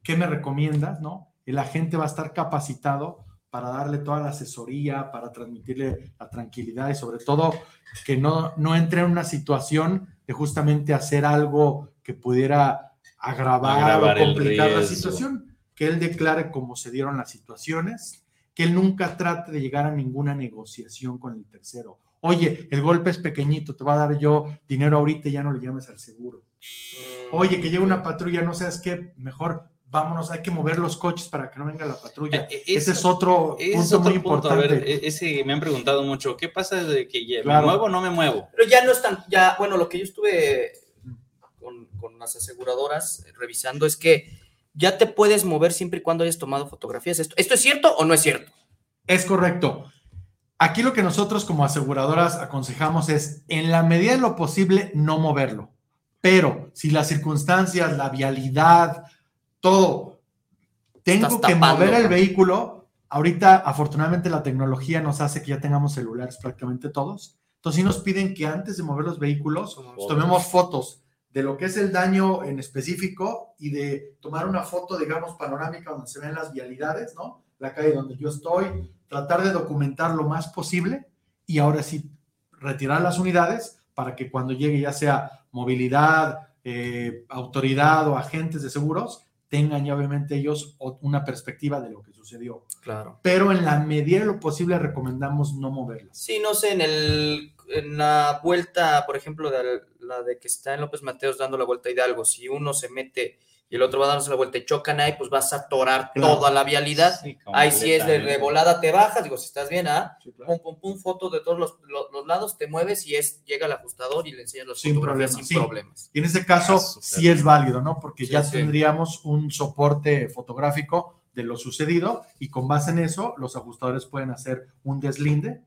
Speaker 4: ¿qué me recomiendas? ¿No? El agente va a estar capacitado para darle toda la asesoría, para transmitirle la tranquilidad y sobre todo que no, no entre en una situación de justamente hacer algo que pudiera agravar,
Speaker 2: Agravar
Speaker 4: o complicar la situación, que él declare cómo se dieron las situaciones, que él nunca trate de llegar a ninguna negociación con el tercero. Oye, el golpe es pequeñito, te va a dar yo dinero ahorita y ya no le llames al seguro. Oye, que llega una patrulla, no sabes qué, mejor vámonos, hay que mover los coches para que no venga la patrulla.
Speaker 2: Eh, eh,
Speaker 4: Ese es otro
Speaker 2: Ese
Speaker 4: punto
Speaker 2: es otro
Speaker 4: muy
Speaker 2: punto. A
Speaker 4: importante.
Speaker 2: ver, e- ese me han preguntado mucho. ¿Qué pasa de que ya-
Speaker 4: Claro.
Speaker 2: me muevo o no me muevo?
Speaker 3: Pero ya no están, ya, bueno, lo que yo estuve con, con las aseguradoras revisando es que ya te puedes mover siempre y cuando hayas tomado fotografías. ¿Esto, ¿esto es cierto o no es cierto?
Speaker 4: Es correcto. Aquí lo que nosotros como aseguradoras aconsejamos es, en la medida de lo posible, no moverlo. Pero si las circunstancias, la vialidad, todo, tengo
Speaker 3: Estás
Speaker 4: que
Speaker 3: tapando,
Speaker 4: mover el
Speaker 3: ¿no?
Speaker 4: vehículo, ahorita afortunadamente la tecnología nos hace que ya tengamos celulares prácticamente todos. Entonces sí nos piden que antes de mover los vehículos,
Speaker 2: Fotos.
Speaker 4: tomemos fotos de lo que es el daño en específico y de tomar una foto, digamos, panorámica donde se ven las vialidades, ¿no? La calle donde yo estoy, tratar de documentar lo más posible y ahora sí retirar las unidades para que cuando llegue ya sea movilidad, eh, autoridad o agentes de seguros, tengan ya obviamente ellos una perspectiva de lo que sucedió.
Speaker 3: Claro.
Speaker 4: Pero en la medida de lo posible recomendamos no moverlas.
Speaker 3: Sí, no sé, en, el, en la vuelta, por ejemplo, de la de que está en López Mateos dando la vuelta a Hidalgo, si uno se mete y el otro va dándose la vuelta y chocan ahí, pues vas a atorar
Speaker 4: Claro.
Speaker 3: toda la vialidad.
Speaker 2: Sí,
Speaker 3: Ahí sí es de revolada, te bajas, digo, si estás bien, ¿ah?
Speaker 4: Sí,
Speaker 3: Pum, pum, pum, foto de todos los, los- los lados, te mueves y es, llega el ajustador y le enseñas las
Speaker 4: Sin
Speaker 3: fotografías
Speaker 4: problema,
Speaker 3: sin
Speaker 4: sí.
Speaker 3: problemas.
Speaker 4: Y en ese caso sí es válido, ¿no? Porque
Speaker 3: Sí,
Speaker 4: ya
Speaker 3: sí.
Speaker 4: tendríamos un soporte fotográfico de lo sucedido y con base en eso los ajustadores pueden hacer un deslinde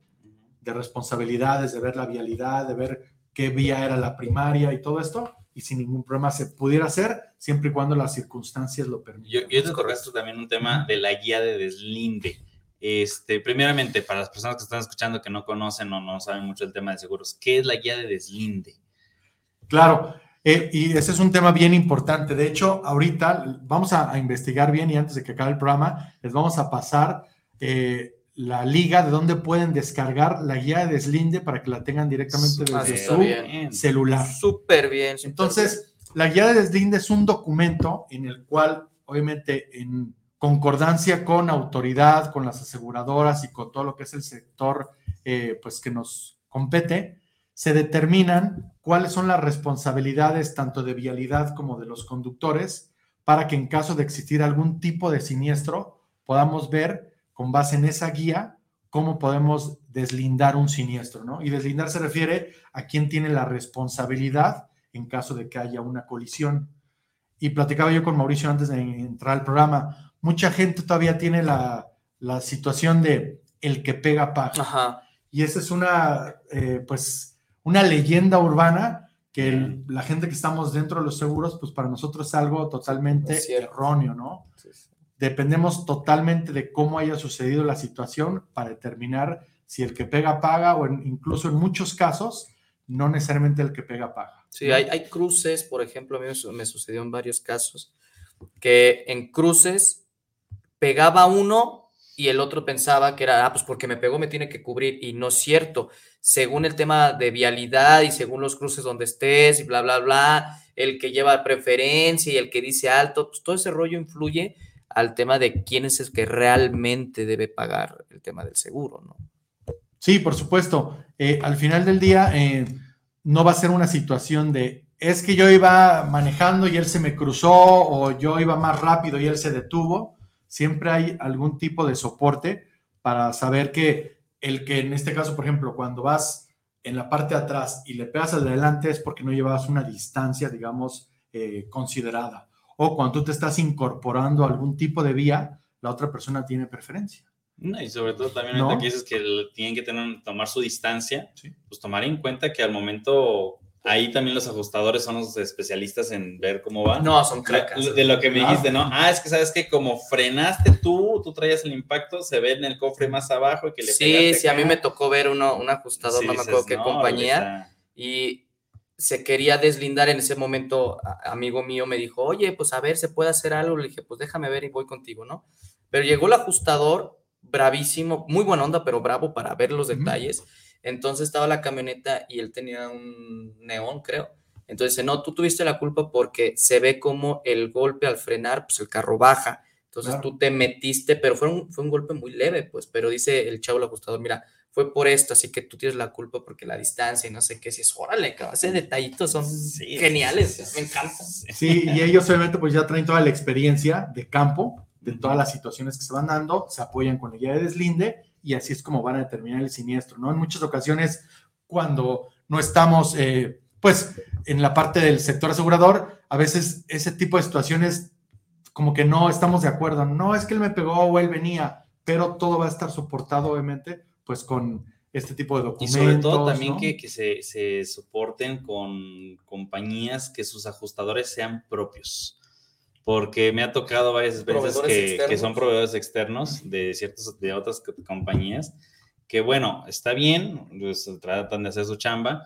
Speaker 4: de responsabilidades, de ver la vialidad, de ver qué vía era la primaria y todo esto, y sin ningún problema se pudiera hacer siempre y cuando las circunstancias lo permitan.
Speaker 2: Yo, yo te tocaste también un tema de la guía de deslinde. Este, primeramente, para las personas que están escuchando que no conocen o no saben mucho el tema de seguros, ¿qué es la guía de deslinde?
Speaker 4: Claro, eh, y ese es un tema bien importante. De hecho, ahorita vamos a, a investigar bien y antes de que acabe el programa, les vamos a pasar eh, la liga de donde pueden descargar la guía de deslinde para que la tengan directamente desde su
Speaker 3: bien.
Speaker 4: celular.
Speaker 3: Súper bien.
Speaker 4: Entonces, la guía de deslinde es un documento en el cual, obviamente, en concordancia con autoridad, con las aseguradoras y con todo lo que es el sector, eh, pues que nos compete, se determinan cuáles son las responsabilidades tanto de vialidad como de los conductores para que en caso de existir algún tipo de siniestro podamos ver con base en esa guía cómo podemos deslindar un siniestro, ¿no? Y deslindar se refiere a quién tiene la responsabilidad en caso de que haya una colisión. Y platicaba yo con Mauricio antes de entrar al programa, mucha gente todavía tiene la, la situación de el que pega paga.
Speaker 3: Ajá.
Speaker 4: Y esa es una, eh, pues, una leyenda urbana que el- la gente que estamos dentro de los seguros, pues para nosotros es algo totalmente
Speaker 3: Es
Speaker 4: erróneo, ¿no? Dependemos totalmente de cómo haya sucedido la situación para determinar si el que pega paga o incluso en muchos casos, no necesariamente el que pega paga.
Speaker 3: Sí, hay, hay cruces, por ejemplo, a mí me sucedió en varios casos, que en cruces pegaba uno y el otro pensaba que era, ah, pues porque me pegó me tiene que cubrir, y no es cierto. Según el tema de vialidad y según los cruces donde estés y bla, bla, bla, el que lleva preferencia y el que dice alto, pues todo ese rollo influye al tema de quién es el que realmente debe pagar el tema del seguro, ¿no?
Speaker 4: Sí, por supuesto. Eh, al final del día, eh, no va a ser una situación de, es que yo iba manejando y él se me cruzó o yo iba más rápido y él se detuvo. Siempre hay algún tipo de soporte para saber que el que en este caso, por ejemplo, cuando vas en la parte de atrás y le pegas al delante es porque no llevabas una distancia, digamos, eh, considerada. O cuando tú te estás incorporando a algún tipo de vía, la otra persona tiene preferencia.
Speaker 2: No, y sobre todo también
Speaker 4: ¿No?
Speaker 2: que dices que tienen que tener, tomar su distancia,
Speaker 4: Sí.
Speaker 2: pues tomar en cuenta que al momento ahí también los ajustadores son los especialistas en ver cómo va.
Speaker 3: No, son cracas.
Speaker 2: de lo que me
Speaker 4: Claro.
Speaker 2: dijiste, ¿no? Ah, es que sabes que como frenaste tú, tú traías el impacto, se ve en el cofre más abajo y que le
Speaker 3: Sí, sí, a mí
Speaker 2: acá.
Speaker 3: me tocó ver uno, un ajustador,
Speaker 2: Sí,
Speaker 3: no me
Speaker 2: dices,
Speaker 3: acuerdo qué
Speaker 2: "No,
Speaker 3: compañía, y se quería deslindar en ese momento. Amigo mío me dijo, oye, pues a ver, ¿se puede hacer algo? Le dije, pues déjame ver y voy contigo, ¿no? Pero llegó el ajustador, bravísimo, muy buena onda, pero bravo para ver los detalles. Entonces estaba la camioneta y él tenía un neón, creo. Entonces, no, tú tuviste la culpa porque se ve como el golpe al frenar, pues el carro baja. Entonces
Speaker 4: Claro.
Speaker 3: tú te metiste, pero fue un, fue un golpe muy leve, pues, pero dice el chavo el ajustador, mira, fue por esto, así que tú tienes la culpa porque la distancia y no sé qué, si es, órale, cabrón, ese detallitos son
Speaker 2: Sí,
Speaker 3: geniales, me encantan.
Speaker 4: Sí, y ellos obviamente pues ya traen toda la experiencia de campo, de todas las situaciones que se van dando, se apoyan con la guía de deslinde y así es como van a determinar el siniestro, ¿no? En muchas ocasiones cuando no estamos, eh, pues, en la parte del sector asegurador, a veces ese tipo de situaciones como que no estamos de acuerdo, no es que él me pegó o él venía, pero todo va a estar soportado obviamente pues con este tipo de
Speaker 2: Y
Speaker 4: documentos.
Speaker 2: sobre todo también
Speaker 4: ¿no?
Speaker 2: que, que se, se soporten con compañías que sus ajustadores sean propios. Porque me ha tocado varias veces que, que son proveedores externos de ciertas, de otras co- compañías, que bueno, está bien, pues, tratan de hacer su chamba,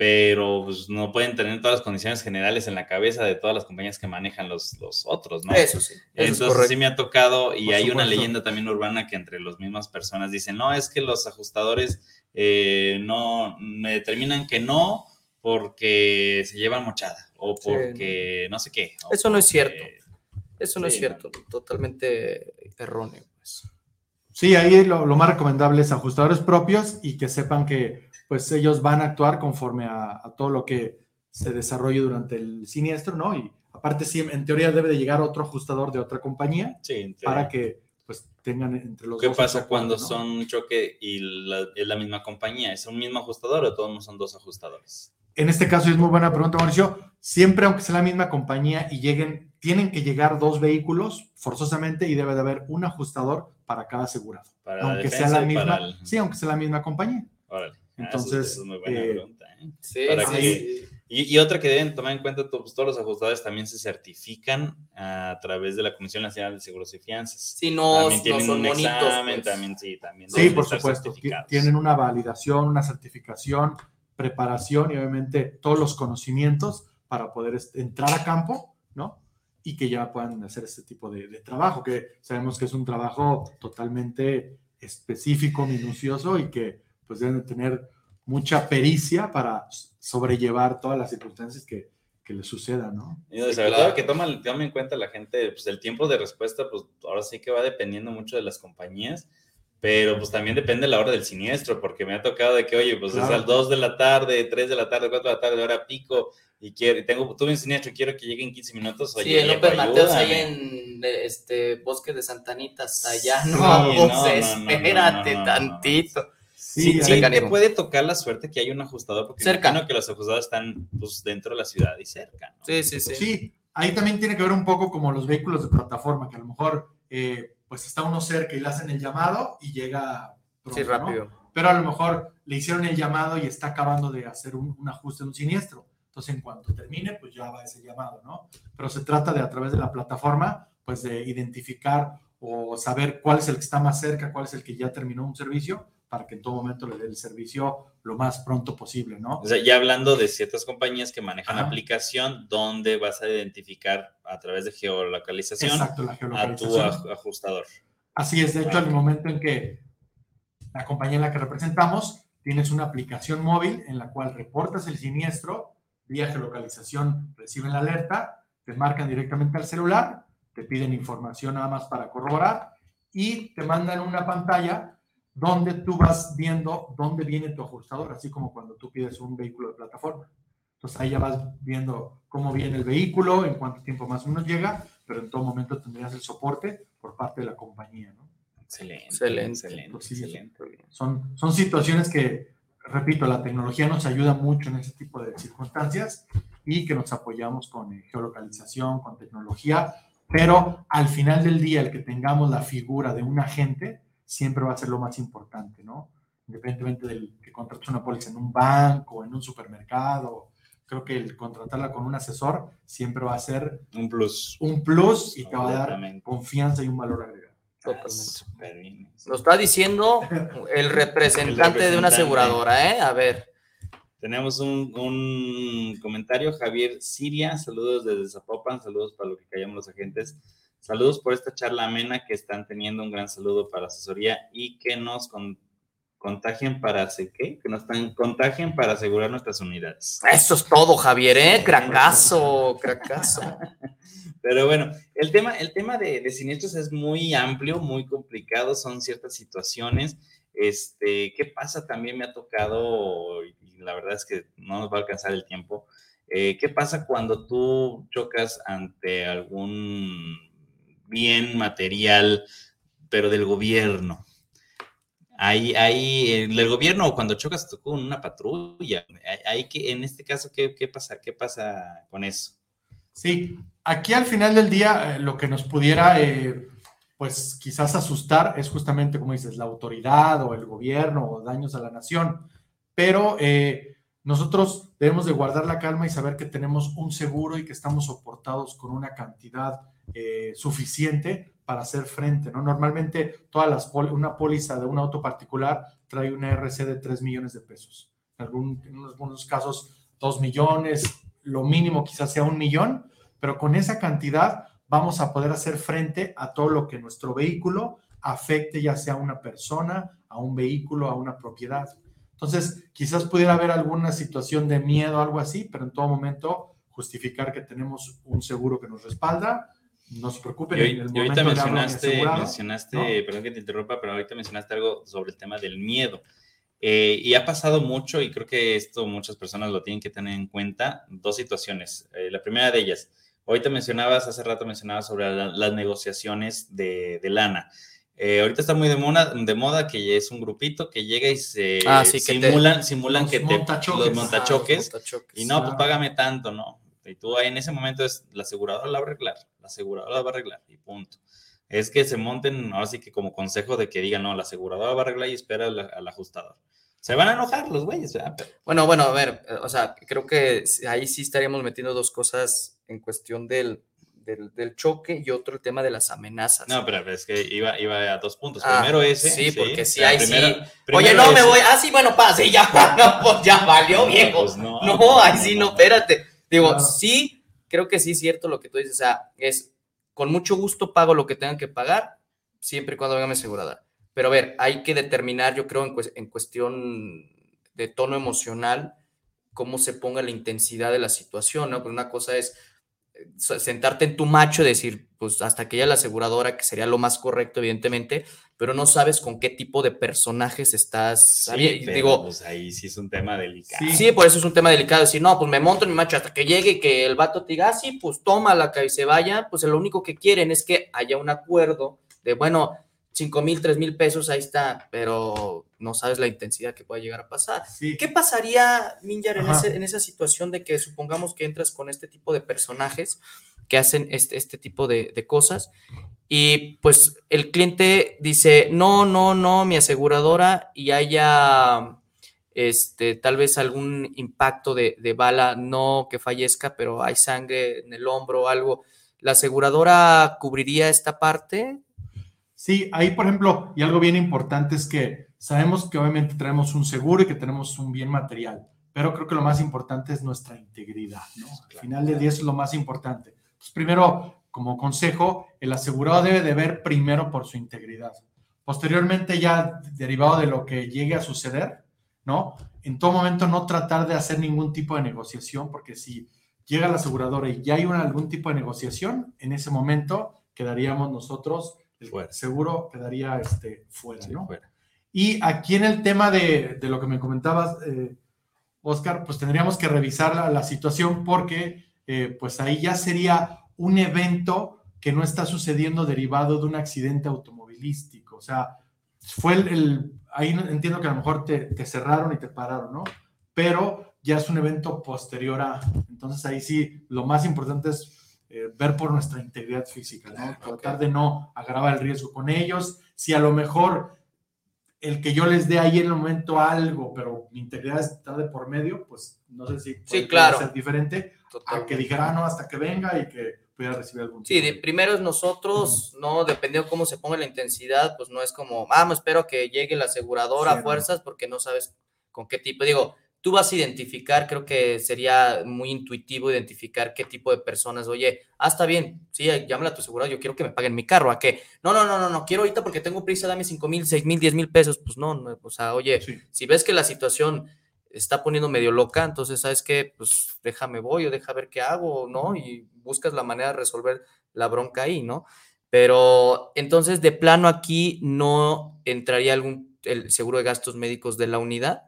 Speaker 2: pero pues, no pueden tener todas las condiciones generales en la cabeza de todas las compañías que manejan los, los otros, ¿no?
Speaker 3: Eso sí, eso es
Speaker 2: Entonces sí me ha tocado y
Speaker 4: Por
Speaker 2: hay una leyenda también urbana que entre las mismas personas dicen, no, es que los ajustadores eh, no me determinan que no porque se llevan mochada o
Speaker 3: Sí,
Speaker 2: porque no sé qué.
Speaker 3: Eso no es cierto. Eso no es cierto, totalmente erróneo. Pues.
Speaker 4: Sí, ahí lo, lo más recomendable es ajustadores propios y que sepan que pues ellos van a actuar conforme a, a todo lo que se desarrolle durante el siniestro, ¿no? Y aparte sí, en teoría debe de llegar otro ajustador de otra compañía
Speaker 2: Sí,
Speaker 4: para que pues tengan entre los
Speaker 2: ¿Qué
Speaker 4: dos.
Speaker 2: pasa cuando
Speaker 4: ¿no?
Speaker 2: son un choque y la- es la misma compañía? ¿Es un mismo ajustador o todos son dos ajustadores?
Speaker 4: En este caso es muy buena pregunta, Mauricio. Siempre, aunque sea la misma compañía y lleguen, tienen que llegar dos vehículos forzosamente y debe de haber un ajustador para cada asegurado.
Speaker 2: Para la
Speaker 4: Aunque sea la misma,
Speaker 2: el-
Speaker 4: sí, aunque sea la misma compañía.
Speaker 2: Órale. Ah,
Speaker 4: Entonces,
Speaker 2: eso es muy buena
Speaker 4: eh,
Speaker 2: pregunta, ¿eh?
Speaker 3: Sí,
Speaker 2: Para
Speaker 3: sí,
Speaker 2: que-
Speaker 3: sí.
Speaker 2: Y, y otra que deben tomar en cuenta, pues, todos los ajustadores también se certifican a través de la Comisión Nacional de Seguros y Fianzas.
Speaker 3: Sí, no,
Speaker 2: también
Speaker 3: no
Speaker 2: tienen
Speaker 3: son
Speaker 2: un
Speaker 3: monitos.
Speaker 2: examen,
Speaker 3: pues.
Speaker 2: también sí, también.
Speaker 4: Sí, por supuesto. Tienen una validación, una certificación, preparación y obviamente todos los conocimientos para poder est- entrar a campo, ¿no? Y que ya puedan hacer este tipo de, de trabajo, que sabemos que es un trabajo totalmente específico, minucioso y que pues deben de tener mucha pericia para sobrellevar todas las circunstancias que, que les sucedan, ¿no?
Speaker 2: Y
Speaker 3: Sí,
Speaker 2: todo que toman, tomen en cuenta la gente, pues el tiempo de respuesta, pues ahora sí que va dependiendo mucho de las compañías, pero pues también depende la hora del siniestro, porque me ha tocado de que, oye, pues es
Speaker 4: Claro.
Speaker 2: a las 2 de la tarde, 3 de la tarde, 4 de la tarde, hora pico, y quiero, y tengo, tuve un siniestro y quiero que llegue en 15 minutos. Oye,
Speaker 3: Sí, el López Mateos ahí en este bosque de Santanita hasta allá.
Speaker 2: Sí,
Speaker 3: No,
Speaker 2: no, no,
Speaker 3: pues,
Speaker 2: no, no,
Speaker 3: espérate
Speaker 2: no, no, no.
Speaker 3: tantito.
Speaker 2: Sí,
Speaker 4: Sí,
Speaker 2: te puede tocar la suerte que hay un ajustador, porque
Speaker 3: Cerca.
Speaker 2: imagino que los ajustadores están pues, dentro de la ciudad y cerca. ¿no?
Speaker 3: Sí, sí, sí.
Speaker 4: Sí, ahí también tiene que ver un poco como los vehículos de plataforma, que a lo mejor eh, pues está uno cerca y le hacen el llamado y llega pronto,
Speaker 3: Sí,
Speaker 4: ¿no?
Speaker 3: rápido.
Speaker 4: Pero a lo mejor le hicieron el llamado y está acabando de hacer un, un ajuste un siniestro. Entonces, en cuanto termine, pues ya va ese llamado, ¿no? Pero se trata de a través de la plataforma, pues de identificar o saber cuál es el que está más cerca, cuál es el que ya terminó un servicio, para que en todo momento le dé el servicio lo más pronto posible, ¿no?
Speaker 2: O sea, ya hablando de ciertas compañías que manejan
Speaker 4: Ajá.
Speaker 2: aplicación donde vas a identificar a través de geolocalización
Speaker 4: Exacto, la
Speaker 2: a tu ajustador.
Speaker 4: Así es, de hecho, al momento en que la compañía en la que representamos, tienes una aplicación móvil en la cual reportas el siniestro, vía geolocalización reciben la alerta, te marcan directamente al celular, te piden información nada más para corroborar y te mandan una pantalla donde tú vas viendo dónde viene tu ajustador, así como cuando tú pides un vehículo de plataforma. Entonces ahí ya vas viendo cómo viene el vehículo, en cuánto tiempo más o menos llega, pero en todo momento tendrías el soporte por parte de la compañía, ¿no?
Speaker 2: Excelente.
Speaker 3: Excelente.
Speaker 2: Excelente.
Speaker 4: Pues sí,
Speaker 2: excelente.
Speaker 4: Son, son situaciones que, repito, la tecnología nos ayuda mucho en ese tipo de circunstancias y que nos apoyamos con eh, geolocalización, con tecnología, pero al final del día el que tengamos la figura de un agente siempre va a ser lo más importante, ¿no? Independientemente del que contrates una póliza en un banco, en un supermercado, creo que el contratarla con un asesor siempre va a ser
Speaker 2: Un plus.
Speaker 4: un plus y te va a dar confianza y un valor agregado.
Speaker 3: Totalmente. Lo está diciendo el representante de una aseguradora, ¿eh? A ver.
Speaker 2: Tenemos un, un comentario, Javier Siria, saludos desde Zapopan, saludos para lo que callamos los agentes, saludos por esta charla amena que están teniendo, un gran saludo para asesoría y que nos con- contagien para, ¿sé qué? Que nos tan- contagien para asegurar nuestras unidades.
Speaker 3: Eso es todo, Javier, ¿eh? Cracazo, *laughs* cracazo.
Speaker 2: Pero bueno, el tema, el tema de, de siniestros es muy amplio, muy complicado, son ciertas situaciones. Este, ¿qué pasa? También me ha tocado, y la verdad es que no nos va a alcanzar el tiempo. eh, ¿Qué pasa cuando tú chocas ante algún bien material, pero del gobierno? Hay, hay, el gobierno, cuando chocas con una patrulla, hay que, en este caso, ¿qué, qué pasa? ¿Qué pasa con eso?
Speaker 4: Sí, aquí al final del día eh, lo que nos pudiera, eh, pues quizás asustar es justamente, como dices, la autoridad o el gobierno o daños a la nación, pero eh, nosotros debemos de guardar la calma y saber que tenemos un seguro y que estamos soportados con una cantidad eh, suficiente para hacer frente, ¿no? Normalmente todas las una póliza de un auto particular trae una RC de 3 millones de pesos. En algunos casos 2 millones, lo mínimo quizás sea un millón, pero con esa cantidad vamos a poder hacer frente a todo lo que nuestro vehículo afecte, ya sea a una persona, a un vehículo, a una propiedad. Entonces, quizás pudiera haber alguna situación de miedo, algo así, pero en todo momento justificar que tenemos un seguro que nos respalda. No se preocupen.
Speaker 2: Y, hoy-
Speaker 4: en el
Speaker 2: y ahorita mencionaste, mencionaste
Speaker 4: ¿no?
Speaker 2: perdón que te interrumpa, pero ahorita mencionaste algo sobre el tema del miedo. Eh, y ha pasado mucho, y creo que esto muchas personas lo tienen que tener en cuenta, dos situaciones. Eh, la primera de ellas, ahorita mencionabas, hace rato mencionabas sobre la- las negociaciones de, de lana. Eh, ahorita está muy de moda, de moda que es un grupito que llega y se
Speaker 3: Ah, sí, que te-
Speaker 2: simulan, simulan
Speaker 4: los
Speaker 2: que te los montachoques
Speaker 3: Ah, montachoques.
Speaker 2: y no, pues
Speaker 4: Claro.
Speaker 2: págame tanto, ¿no? Y tú ahí en ese momento es, la aseguradora la va a arreglar, la aseguradora la va a arreglar y punto. Es que se monten, ahora sí que como consejo de que digan, no, la aseguradora va a arreglar y espera al, al ajustador. Se van a enojar los güeyes,
Speaker 3: Bueno, bueno, a ver, eh, o sea, creo que sí- ahí sí estaríamos metiendo dos cosas en cuestión del, del, del choque y otro el tema de las amenazas.
Speaker 2: no, pero es que iba, iba a dos puntos.
Speaker 3: Ah,
Speaker 2: Primero ese.
Speaker 3: sí, porque sí,
Speaker 2: o sea,
Speaker 3: ahí sí.
Speaker 2: primero-
Speaker 3: Oye, no, me
Speaker 2: ese.
Speaker 3: voy. Ah, sí, bueno, *laughs* pase, ya, *laughs* no, pues ya valió,
Speaker 2: No,
Speaker 3: viejo.
Speaker 2: pues no.
Speaker 3: No, ahí sí, no, espérate. Digo,
Speaker 4: Claro.
Speaker 3: sí, creo que sí es cierto lo que tú dices. O sea, es con mucho gusto pago lo que tengan que pagar, siempre y cuando venga mi aseguradora. Pero a ver, hay que determinar, yo creo, en, en cuestión de tono emocional, cómo se ponga la intensidad de la situación, ¿no? Porque una cosa es sentarte en tu macho y decir, pues hasta que haya la aseguradora, que sería lo más correcto, evidentemente, pero no sabes con qué tipo de personajes estás.
Speaker 2: Sí,
Speaker 3: digo,
Speaker 2: pues ahí sí es un tema delicado.
Speaker 4: Sí.
Speaker 3: Sí, por eso es un tema delicado. Decir, no, pues me monto en mi macho hasta que llegue y que el vato te diga, ah, sí, pues toma la que se vaya. Pues lo único que quieren es que haya un acuerdo de, bueno, cinco mil, tres mil pesos, ahí está, pero no sabes la intensidad que puede llegar a pasar.
Speaker 4: Sí.
Speaker 3: ¿Qué pasaría, Minjar, en, ese- en esa situación de que supongamos que entras con este tipo de personajes que hacen este, este tipo de, de cosas y pues el cliente dice, no, no, no, mi aseguradora y haya este, tal vez algún impacto de, de bala, no que fallezca, pero hay sangre en el hombro o algo. ¿La aseguradora cubriría esta parte?
Speaker 4: Sí, ahí por ejemplo, y algo bien importante es que sabemos que obviamente tenemos un seguro y que tenemos un bien material, pero creo que lo más importante es nuestra integridad, ¿no? Al final del día eso es lo más importante. Pues primero, como consejo, el asegurado debe de ver primero por su integridad. Posteriormente, ya derivado de lo que llegue a suceder, ¿no? En todo momento no tratar de hacer ningún tipo de negociación, porque si llega la aseguradora y ya hay una- algún tipo de negociación, en ese momento quedaríamos nosotros, el
Speaker 2: Fuera.
Speaker 4: seguro quedaría este, fuera,
Speaker 2: Sí,
Speaker 4: ¿no?
Speaker 2: fuera.
Speaker 4: Y aquí en el tema de, de lo que me comentabas, eh, Oscar, pues tendríamos que revisar la, la situación porque eh, pues ahí ya sería un evento que no está sucediendo derivado de un accidente automovilístico. O sea, fue el, el- ahí entiendo que a lo mejor te, te cerraron y te pararon, ¿no? Pero ya es un evento posterior a, entonces ahí sí, lo más importante es eh, ver por nuestra integridad física, ¿no? Tratar de no agravar el riesgo con ellos. Si a lo mejor el que yo les dé ahí en el momento algo, pero mi integridad está de por medio, pues no sé si
Speaker 3: sí, claro.
Speaker 4: ser diferente a que dijera, ah, no, hasta que venga y que pudiera recibir algún
Speaker 3: Sí, de, primero es nosotros, no, dependiendo cómo se ponga la intensidad, pues no es como, me espero que llegue la aseguradora a fuerzas porque no sabes con qué tipo. Digo, tú vas a identificar, creo que sería muy intuitivo identificar qué tipo de personas, oye, ah, está bien, sí, llámala a tu asegurador, yo quiero que me paguen mi carro, ¿a qué? No, no, no, no, no, quiero ahorita porque tengo prisa, dame 5 mil, 6 mil, 10 mil pesos, pues no, o sea, oye, si ves que la situación está poniendo medio loca, entonces, ¿sabes qué? Pues déjame voy o deja ver qué hago, ¿no? Y buscas la manera de resolver la bronca ahí, ¿no? Pero entonces, de plano aquí no entraría algún el seguro de gastos médicos de la unidad.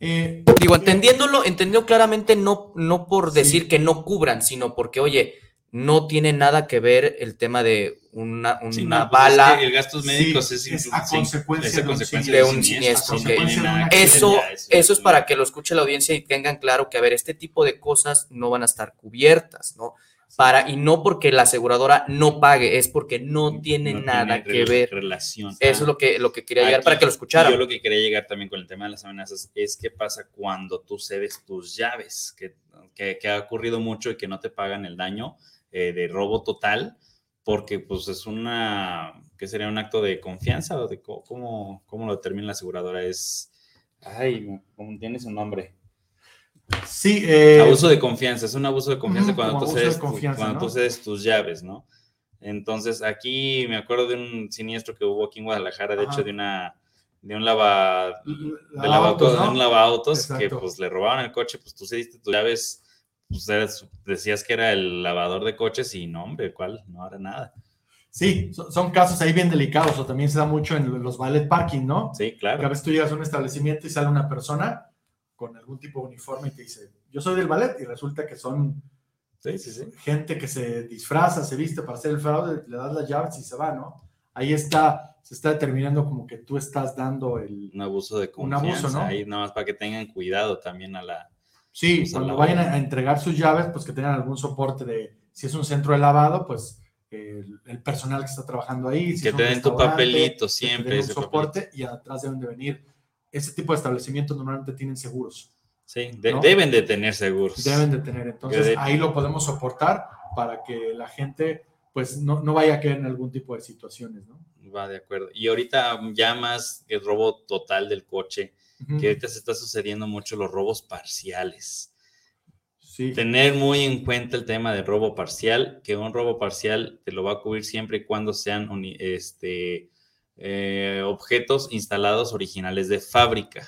Speaker 3: Eh, Digo, eh, entendiéndolo, entendió claramente no, no por decir que no cubran, sino porque, oye, no tiene nada que ver el tema de una, una pues bala.
Speaker 2: el gastos médicos es,
Speaker 4: a consecuencia,
Speaker 3: de, un siniestro. Eso, eso es para que lo escuche la audiencia y tengan claro que, a ver, este tipo de cosas no van a estar cubiertas, ¿no? Para y no porque la aseguradora no pague, es porque no tiene nada que ver.
Speaker 2: Relación.
Speaker 3: Eso es lo que, lo que quería llegar para que lo escucharan.
Speaker 2: Yo lo que quería llegar también con el tema de las amenazas es qué pasa cuando tú cedes tus llaves, que, que, ha ocurrido mucho y que no te pagan el daño eh, de robo total, porque pues es una, ¿qué sería un acto de confianza o de cómo, cómo lo determina la aseguradora? Es, ay, ¿cómo tiene su nombre?
Speaker 4: Sí. Eh,
Speaker 2: abuso de confianza, es un abuso de confianza cuando, tú cedes, cuando tú cedes tus llaves, ¿no? Entonces, aquí me acuerdo de un siniestro que hubo aquí en Guadalajara, de hecho, de una de un lava, de autos, un lavautos que pues le robaron el coche, pues tú cediste tus llaves, pues decías que era el lavador de coches y no, hombre, ¿cuál? No era nada.
Speaker 4: Sí, son, casos ahí bien delicados o también se da mucho en los ballet parking, ¿no?
Speaker 2: Sí, claro.
Speaker 4: a veces tú llegas a un establecimiento y sale una persona con algún tipo de uniforme y te dice, yo soy del ballet, y resulta que son gente que se disfraza, se viste para hacer el fraude, le das las llaves y se va, ¿no? Ahí está, se está determinando como que tú estás dando el...
Speaker 2: Un abuso de confianza. Un abuso, ¿no? Ahí nada más para que tengan cuidado también a la...
Speaker 4: Sí, pues, cuando vayan a, entregar sus llaves, pues que tengan algún soporte de, si es un centro de lavado, pues el, personal que está trabajando ahí.
Speaker 2: que te den tu papelito siempre.
Speaker 4: ese soporte y atrás deben de venir ese tipo de establecimientos normalmente tienen seguros.
Speaker 2: Sí, deben de tener seguros.
Speaker 4: Deben de tener. Entonces ahí lo podemos soportar para que la gente pues no, no vaya a caer en algún tipo de situaciones, ¿no?
Speaker 2: Va, de acuerdo. Y ahorita ya más el robo total del coche, que ahorita se está sucediendo mucho los robos parciales. Sí. Tener muy en cuenta el tema del robo parcial, que un robo parcial te lo va a cubrir siempre y cuando sean este, eh, objetos instalados originales de fábrica.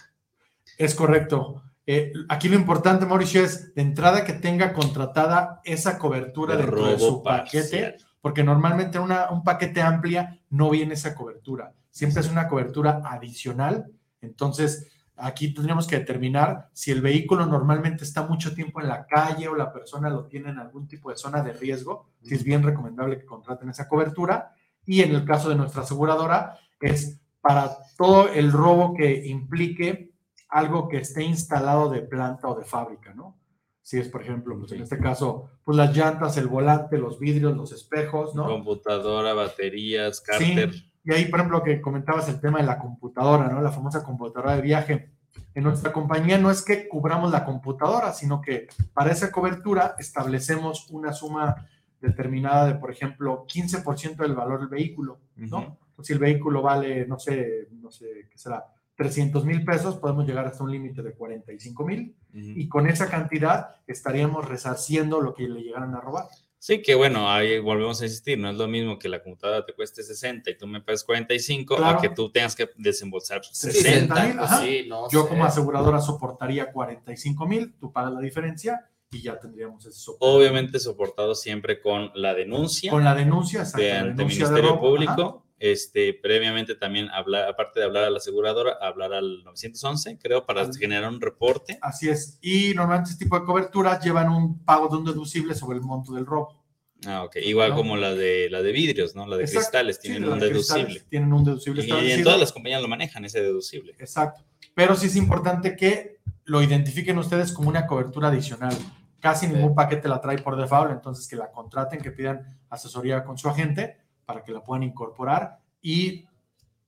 Speaker 4: Es correcto. Eh, aquí lo importante, Mauricio, es de entrada que tenga contratada esa cobertura de dentro de su paquete, porque normalmente una, un paquete amplia no viene esa cobertura. Siempre es una cobertura adicional. Entonces, aquí tendríamos que determinar si el vehículo normalmente está mucho tiempo en la calle o la persona lo tiene en algún tipo de zona de riesgo, si es bien recomendable que contraten esa cobertura y en el caso de nuestra aseguradora es para todo el robo que implique algo que esté instalado de planta o de fábrica, ¿no? Si es, por ejemplo, pues en este caso, pues las llantas, el volante, los vidrios, los espejos, ¿no?
Speaker 2: Computadora, baterías, cárter.
Speaker 4: Sí. Y ahí, por ejemplo, que comentabas el tema de la computadora, ¿no? La famosa computadora de viaje. En nuestra compañía no es que cubramos la computadora, sino que para esa cobertura establecemos una suma determinada de, por ejemplo, 15% del valor del vehículo, ¿no? si el vehículo vale, no sé, no sé, ¿qué será? 300 mil pesos, podemos llegar hasta un límite de 45 mil y con esa cantidad estaríamos resarciendo lo que le llegaran a robar.
Speaker 2: Sí, que bueno, ahí volvemos a insistir, no es lo mismo que la computadora te cueste 60 y tú me pagas 45 a que tú tengas que desembolsar 60. mil.
Speaker 4: Sí, Yo como aseguradora soportaría 45 mil, tú pagas la diferencia y ya tendríamos ese soporte.
Speaker 2: Obviamente soportado siempre con la denuncia.
Speaker 4: Con la denuncia, exacto,
Speaker 2: de ante Ministerio Público. Este, previamente también hablar, aparte de hablar a la aseguradora, hablar al 911, creo, para generar un reporte.
Speaker 4: Así es. Y normalmente este tipo de coberturas llevan un pago de un deducible sobre el monto del robo.
Speaker 2: Ah, ok. Igual como la de la de vidrios, ¿no? La de cristales tienen un deducible.
Speaker 4: Tienen un deducible.
Speaker 2: Y, en todas las compañías lo manejan, ese deducible.
Speaker 4: Exacto. Pero sí es importante que lo identifiquen ustedes como una cobertura adicional. Casi ningún paquete la trae por default, entonces que la contraten, que pidan asesoría con su agente para que la puedan incorporar y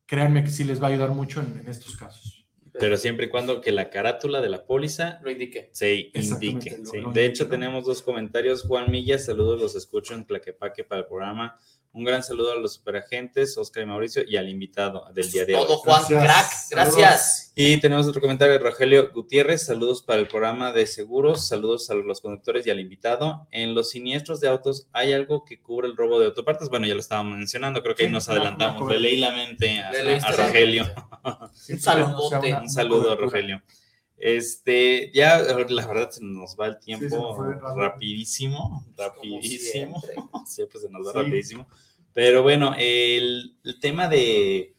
Speaker 4: créanme que sí les va a ayudar mucho en, en estos casos.
Speaker 2: Pero siempre y cuando que la carátula de la póliza
Speaker 3: Lo indique.
Speaker 2: se indique.
Speaker 4: lo-
Speaker 2: sí.
Speaker 4: lo
Speaker 2: De hecho, tenemos dos comentarios. Juan Milla, saludos, los escucho en Tlaquepaque para el programa. Un gran saludo a los superagentes, Oscar y Mauricio, y al invitado del día de hoy.
Speaker 3: Todo Juan,
Speaker 4: Gracias.
Speaker 3: crack. Gracias.
Speaker 2: Y tenemos otro comentario de Rogelio Gutiérrez. Saludos para el programa de seguros. Saludos a los conductores y al invitado. En los siniestros de autos, ¿hay algo que cubre el robo de autopartes? Bueno, ya lo estábamos mencionando. Creo que ahí nos adelantamos. Le leí la mente a, a Rogelio.
Speaker 3: Un saludote.
Speaker 2: Un saludo, Rogelio. Este, ya la verdad se nos va el tiempo rapidísimo, rapidísimo.
Speaker 3: siempre. *laughs*
Speaker 2: Siempre se nos va
Speaker 4: Sí.
Speaker 2: rapidísimo. Pero bueno, el, el tema de.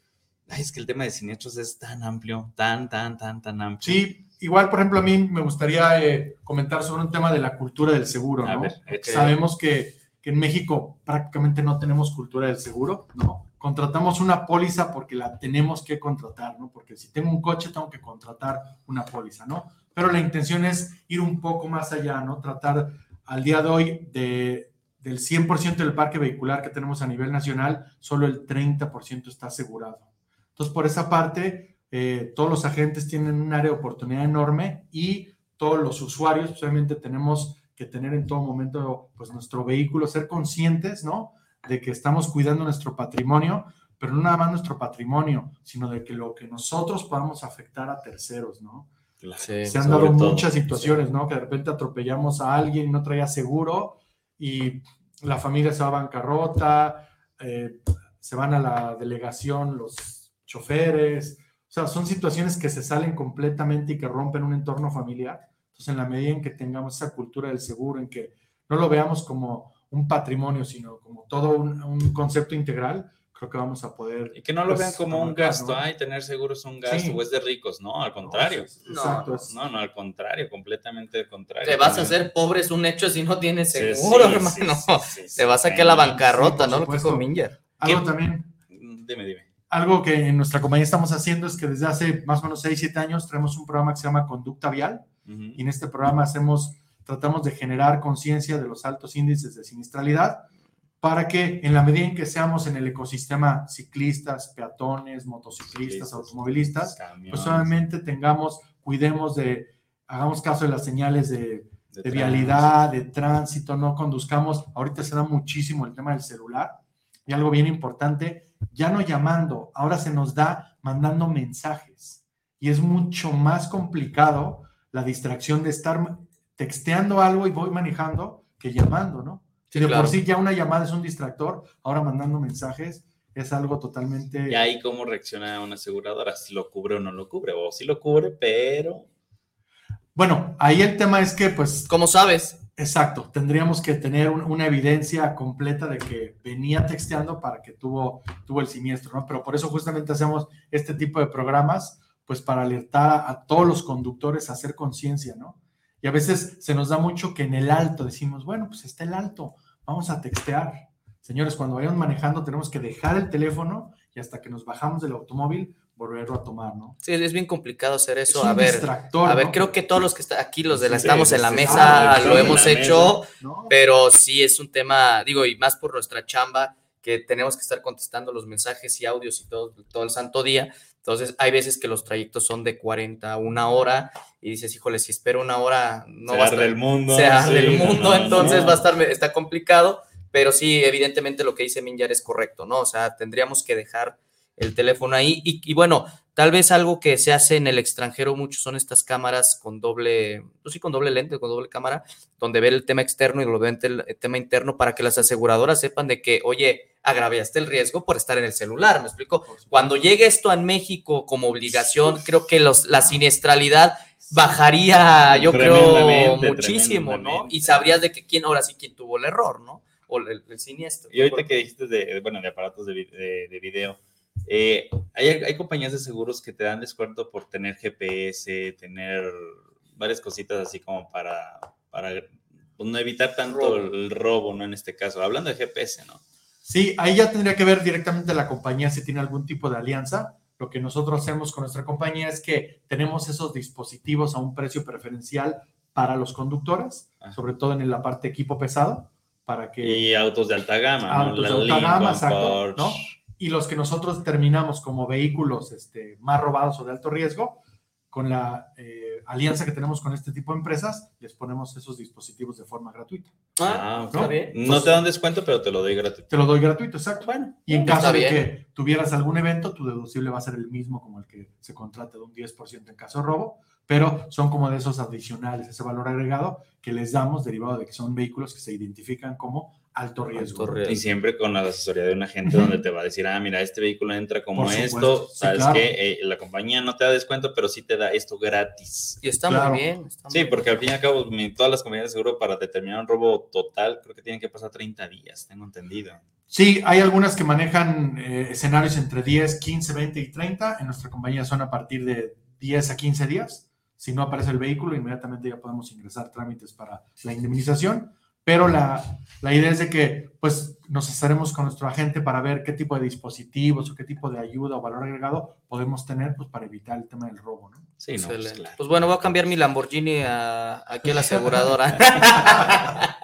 Speaker 2: Ay, es que el tema de siniestros es tan amplio, tan, tan, tan, tan amplio.
Speaker 4: Sí, igual, por ejemplo, a mí me gustaría eh, comentar sobre un tema de la cultura del seguro, ¿no?
Speaker 2: ver.
Speaker 4: Sabemos que, que en México prácticamente no tenemos cultura del seguro, ¿no? Contratamos una póliza porque la tenemos que contratar, ¿no? Porque si tengo un coche tengo que contratar una póliza, ¿no? Pero la intención es ir un poco más allá, ¿no? Tratar al día de hoy de, del 100% del parque vehicular que tenemos a nivel nacional, solo el 30% está asegurado. Entonces, por esa parte, eh, todos los agentes tienen un área de oportunidad enorme y todos los usuarios, obviamente, tenemos que tener en todo momento, pues, nuestro vehículo, ser conscientes, ¿no? De que estamos cuidando nuestro patrimonio, pero no nada más nuestro patrimonio, sino de que lo que nosotros podamos afectar a terceros, ¿no?
Speaker 3: Sí.
Speaker 4: Se han dado
Speaker 2: todo.
Speaker 4: muchas situaciones, ¿no? Que de repente atropellamos a alguien y no traía seguro y la familia se va a bancarrota, eh, se van a la delegación los choferes. O sea, son situaciones que se salen completamente y que rompen un entorno familiar. Entonces, en la medida en que tengamos esa cultura del seguro, en que no lo veamos como un patrimonio, sino como todo un, un concepto integral, creo que vamos a poder...
Speaker 2: Y que no lo
Speaker 4: pues,
Speaker 2: vean como un gasto,
Speaker 4: ¿no?
Speaker 2: ay, tener seguro es un gasto
Speaker 4: Sí.
Speaker 2: o es de ricos, no, al contrario.
Speaker 4: Exacto.
Speaker 3: No,
Speaker 4: es-
Speaker 2: No, no, al contrario, completamente al contrario.
Speaker 3: Te vas a hacer pobre, es un hecho si no tienes
Speaker 2: Sí,
Speaker 3: seguro,
Speaker 2: sí,
Speaker 3: hermano.
Speaker 2: sí, sí, sí,
Speaker 3: Te vas a
Speaker 2: sí,
Speaker 3: que la bancarrota,
Speaker 4: Sí,
Speaker 3: ¿no? Lo dijo. Minger.
Speaker 4: Algo también
Speaker 2: Dime, dime.
Speaker 4: Algo que en nuestra compañía estamos haciendo es que desde hace más o menos 6, 7 años tenemos un programa que se llama Conducta Vial
Speaker 2: Ujú.
Speaker 4: y en este programa hacemos, tratamos de generar conciencia de los altos índices de sinistralidad para que en la medida en que seamos en el ecosistema ciclistas, peatones, motociclistas,
Speaker 2: Ciclistas,
Speaker 4: automovilistas,
Speaker 2: camiones,
Speaker 4: pues solamente tengamos, cuidemos de, hagamos caso de las señales de,
Speaker 2: de
Speaker 4: de vialidad, de tránsito, no conduzcamos. Ahorita se da muchísimo el tema del celular. Y algo bien importante, ya no llamando, ahora se nos da mandando mensajes. Y es mucho más complicado la distracción de estar texteando algo y voy manejando que llamando, ¿no? Si de
Speaker 3: claro.
Speaker 4: por sí ya una llamada es un distractor, ahora mandando mensajes es algo totalmente...
Speaker 2: Y ahí cómo reacciona una aseguradora, si lo cubre o no lo cubre, o si lo cubre, pero
Speaker 4: Bueno, ahí el tema es que, pues,
Speaker 3: ¿Cómo sabes?
Speaker 4: Exacto, tendríamos que tener un- una evidencia completa de que venía texteando para que tuvo, tuvo el siniestro, ¿no? Pero por eso justamente hacemos este tipo de programas, pues para alertar a, todos los conductores a hacer conciencia, ¿no? Y a veces se nos da mucho que en el alto decimos, bueno, pues está el alto, vamos a textear. Señores, cuando vayamos manejando tenemos que dejar el teléfono y hasta que nos bajamos del automóvil volverlo a tomar, ¿no?
Speaker 3: Sí, es bien complicado hacer
Speaker 4: Es
Speaker 3: eso.
Speaker 4: un
Speaker 3: A ver,
Speaker 4: distractor,
Speaker 3: a ver,
Speaker 4: ¿no?
Speaker 3: creo que todos los que están aquí, los de la
Speaker 2: Sí,
Speaker 3: estamos
Speaker 2: sí,
Speaker 3: en la
Speaker 2: sí.
Speaker 3: mesa,
Speaker 4: Ah,
Speaker 3: lo hemos hecho,
Speaker 4: ¿no?
Speaker 3: pero sí es un tema, digo, y más por nuestra chamba, que tenemos que estar contestando los mensajes y audios y todo, todo el santo día. Entonces, hay veces que los trayectos son de 40 a una hora y dices, híjole, si espero una hora, no
Speaker 2: se
Speaker 3: va a estar
Speaker 2: el mundo.
Speaker 3: se
Speaker 2: sí,
Speaker 3: el mundo,
Speaker 2: no,
Speaker 3: entonces
Speaker 2: no.
Speaker 3: va a estar, está complicado, pero sí, evidentemente lo que dice Minjar es correcto, ¿no? O sea, tendríamos que dejar el teléfono ahí y, y bueno, tal vez algo que se hace en el extranjero mucho son estas cámaras con doble, pues sí, con doble lente, con doble cámara, donde ve el tema externo y lo ve el, tema interno para que las aseguradoras sepan de que, oye, agravaste el riesgo por estar en el celular, ¿me explico? Cuando llegue esto a México como obligación, creo que los, la siniestralidad bajaría, yo creo, muchísimo, ¿no? Y sabrías de que quién, ahora sí, quién tuvo el error, ¿no? O el, el siniestro.
Speaker 2: Y ahorita que dijiste de, bueno, de aparatos de- de video, eh, hay, hay compañías de seguros que te dan descuento por tener GPS, tener varias cositas así como para, para pues, no evitar tanto
Speaker 3: Robo.
Speaker 2: el robo, ¿no? En este caso, hablando de GPS, ¿no?
Speaker 4: Sí, ahí ya tendría que ver directamente la compañía si tiene algún tipo de alianza. Lo que nosotros hacemos con nuestra compañía es que tenemos esos dispositivos a un precio preferencial para los conductores,
Speaker 2: Ajá.
Speaker 4: sobre todo en la parte equipo pesado, para que
Speaker 2: Y autos de alta gama, ¿no?
Speaker 4: Autos de
Speaker 2: La
Speaker 4: alta gama,
Speaker 2: Lincoln,
Speaker 4: exacto,
Speaker 2: Porsche.
Speaker 4: ¿no? Y los que nosotros determinamos como vehículos este, más robados o de alto riesgo, con la eh, alianza que tenemos con este tipo de empresas, les ponemos esos dispositivos de forma gratuita.
Speaker 1: Ah,
Speaker 4: ¿no?
Speaker 1: está bien. No te dan descuento, pero te lo doy gratuito.
Speaker 4: Te lo doy gratuito, exacto.
Speaker 1: Bueno,
Speaker 4: Y en caso de
Speaker 3: bien.
Speaker 4: que tuvieras algún evento, tu deducible va a ser el mismo como el que se contrata de un 10% en caso de robo, pero son como de esos adicionales, ese valor agregado que les damos derivado de que son vehículos que se identifican como alto riesgo.
Speaker 3: Alto riesgo.
Speaker 2: Y siempre con la asesoría de un agente donde te va a decir, ah, mira, este vehículo entra como
Speaker 4: Por
Speaker 2: esto,
Speaker 4: sí,
Speaker 2: sabes
Speaker 4: claro.
Speaker 2: que la compañía no te da descuento, pero sí te da esto gratis.
Speaker 3: Y está
Speaker 4: Claro.
Speaker 3: muy bien. está
Speaker 2: Sí,
Speaker 3: muy
Speaker 2: porque al fin y al cabo, mi- todas las compañías de seguro para determinar un robo total, creo que tienen que pasar 30 días, tengo entendido.
Speaker 4: Sí, hay algunas que manejan eh, escenarios entre 10, 15, 20 y 30. En nuestra compañía son a partir de 10 a 15 días. Si no aparece el vehículo, inmediatamente ya podemos ingresar trámites para la indemnización. Pero la, la idea es de que pues, nos estaremos con nuestro agente para ver qué tipo de dispositivos o qué tipo de ayuda o valor agregado podemos tener pues, para evitar el tema del robo. ¿no?
Speaker 2: Sí, no, pues claro.
Speaker 3: Pues bueno, voy a cambiar mi Lamborghini a, aquí a la aseguradora. *laughs*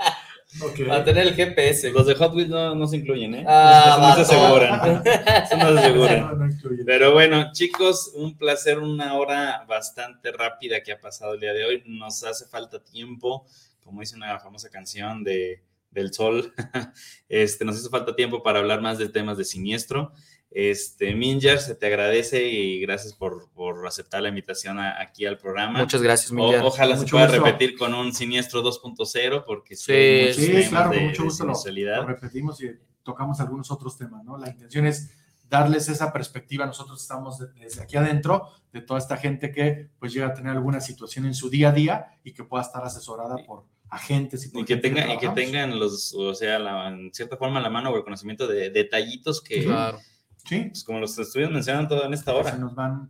Speaker 3: a tener el GPS.
Speaker 2: Los de Hot Wheels no, no se incluyen, ¿eh?
Speaker 3: Ah,
Speaker 2: no se aseguran. No se aseguran. *laughs*
Speaker 4: No, no incluye.
Speaker 2: Pero bueno, chicos, un placer, una hora bastante rápida que ha pasado el día de hoy. Nos hace falta tiempo, como dice una famosa canción de, del Sol, *laughs* este, nos hace falta tiempo para hablar más de temas de siniestro. Este, Minjar, se te agradece y gracias por, por aceptar la invitación a- aquí al programa.
Speaker 3: Muchas gracias,
Speaker 2: O-
Speaker 3: Miguel.
Speaker 2: ojalá se pueda
Speaker 4: gusto.
Speaker 2: repetir con un siniestro 2.0, porque sí,
Speaker 3: Sí,
Speaker 4: Sí, claro,
Speaker 2: de,
Speaker 4: con mucho gusto lo, lo repetimos y tocamos algunos otros temas, ¿no? La intención es darles esa perspectiva. Nosotros estamos de- desde aquí adentro de toda esta gente que pues llega a tener alguna situación en su día a día y que pueda estar asesorada por agentes y,
Speaker 2: Y que, tenga, y que tengan los, o sea, la- en cierta forma la mano o el conocimiento de detallitos que,
Speaker 3: Claro.
Speaker 4: Sí,
Speaker 2: pues, como los estuvieron mencionando todo en esta hora.
Speaker 4: se nos van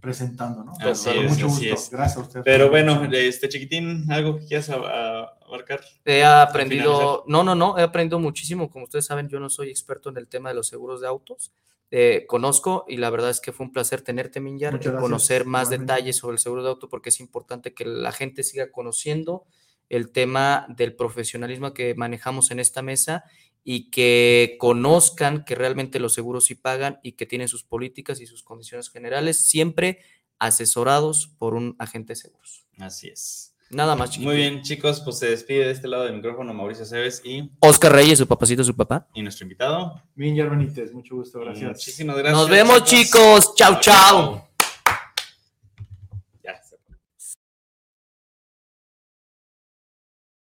Speaker 4: presentando, ¿no?
Speaker 2: Así
Speaker 4: Con
Speaker 2: es,
Speaker 4: mucho
Speaker 2: así
Speaker 4: gusto.
Speaker 2: es.
Speaker 4: Gracias a usted.
Speaker 2: Pero bueno, este chiquitín, algo que quieras abarcar.
Speaker 3: He aprendido, no, no, no, he aprendido muchísimo. Como ustedes saben, yo no soy experto en el tema de los seguros de autos. Eh, conozco y la verdad es que fue un placer tenerte, y
Speaker 4: gracias,
Speaker 3: conocer más
Speaker 4: igualmente.
Speaker 3: detalles sobre el seguro de auto porque es importante que la gente siga conociendo el tema del profesionalismo que manejamos en esta mesa y que conozcan que realmente los seguros sí pagan y que tienen sus políticas y sus condiciones generales, siempre asesorados por un agente de seguros.
Speaker 2: Así es.
Speaker 3: Nada más, chiquitín.
Speaker 2: Muy bien, chicos, pues se despide de este lado del micrófono Mauricio Cebes y,
Speaker 3: Oscar Reyes, su papacito, su papá.
Speaker 2: y nuestro invitado.
Speaker 4: Minjar Benítez, mucho gusto, gracias.
Speaker 2: Muchísimas gracias.
Speaker 3: Nos vemos, chicos. Chau, chau.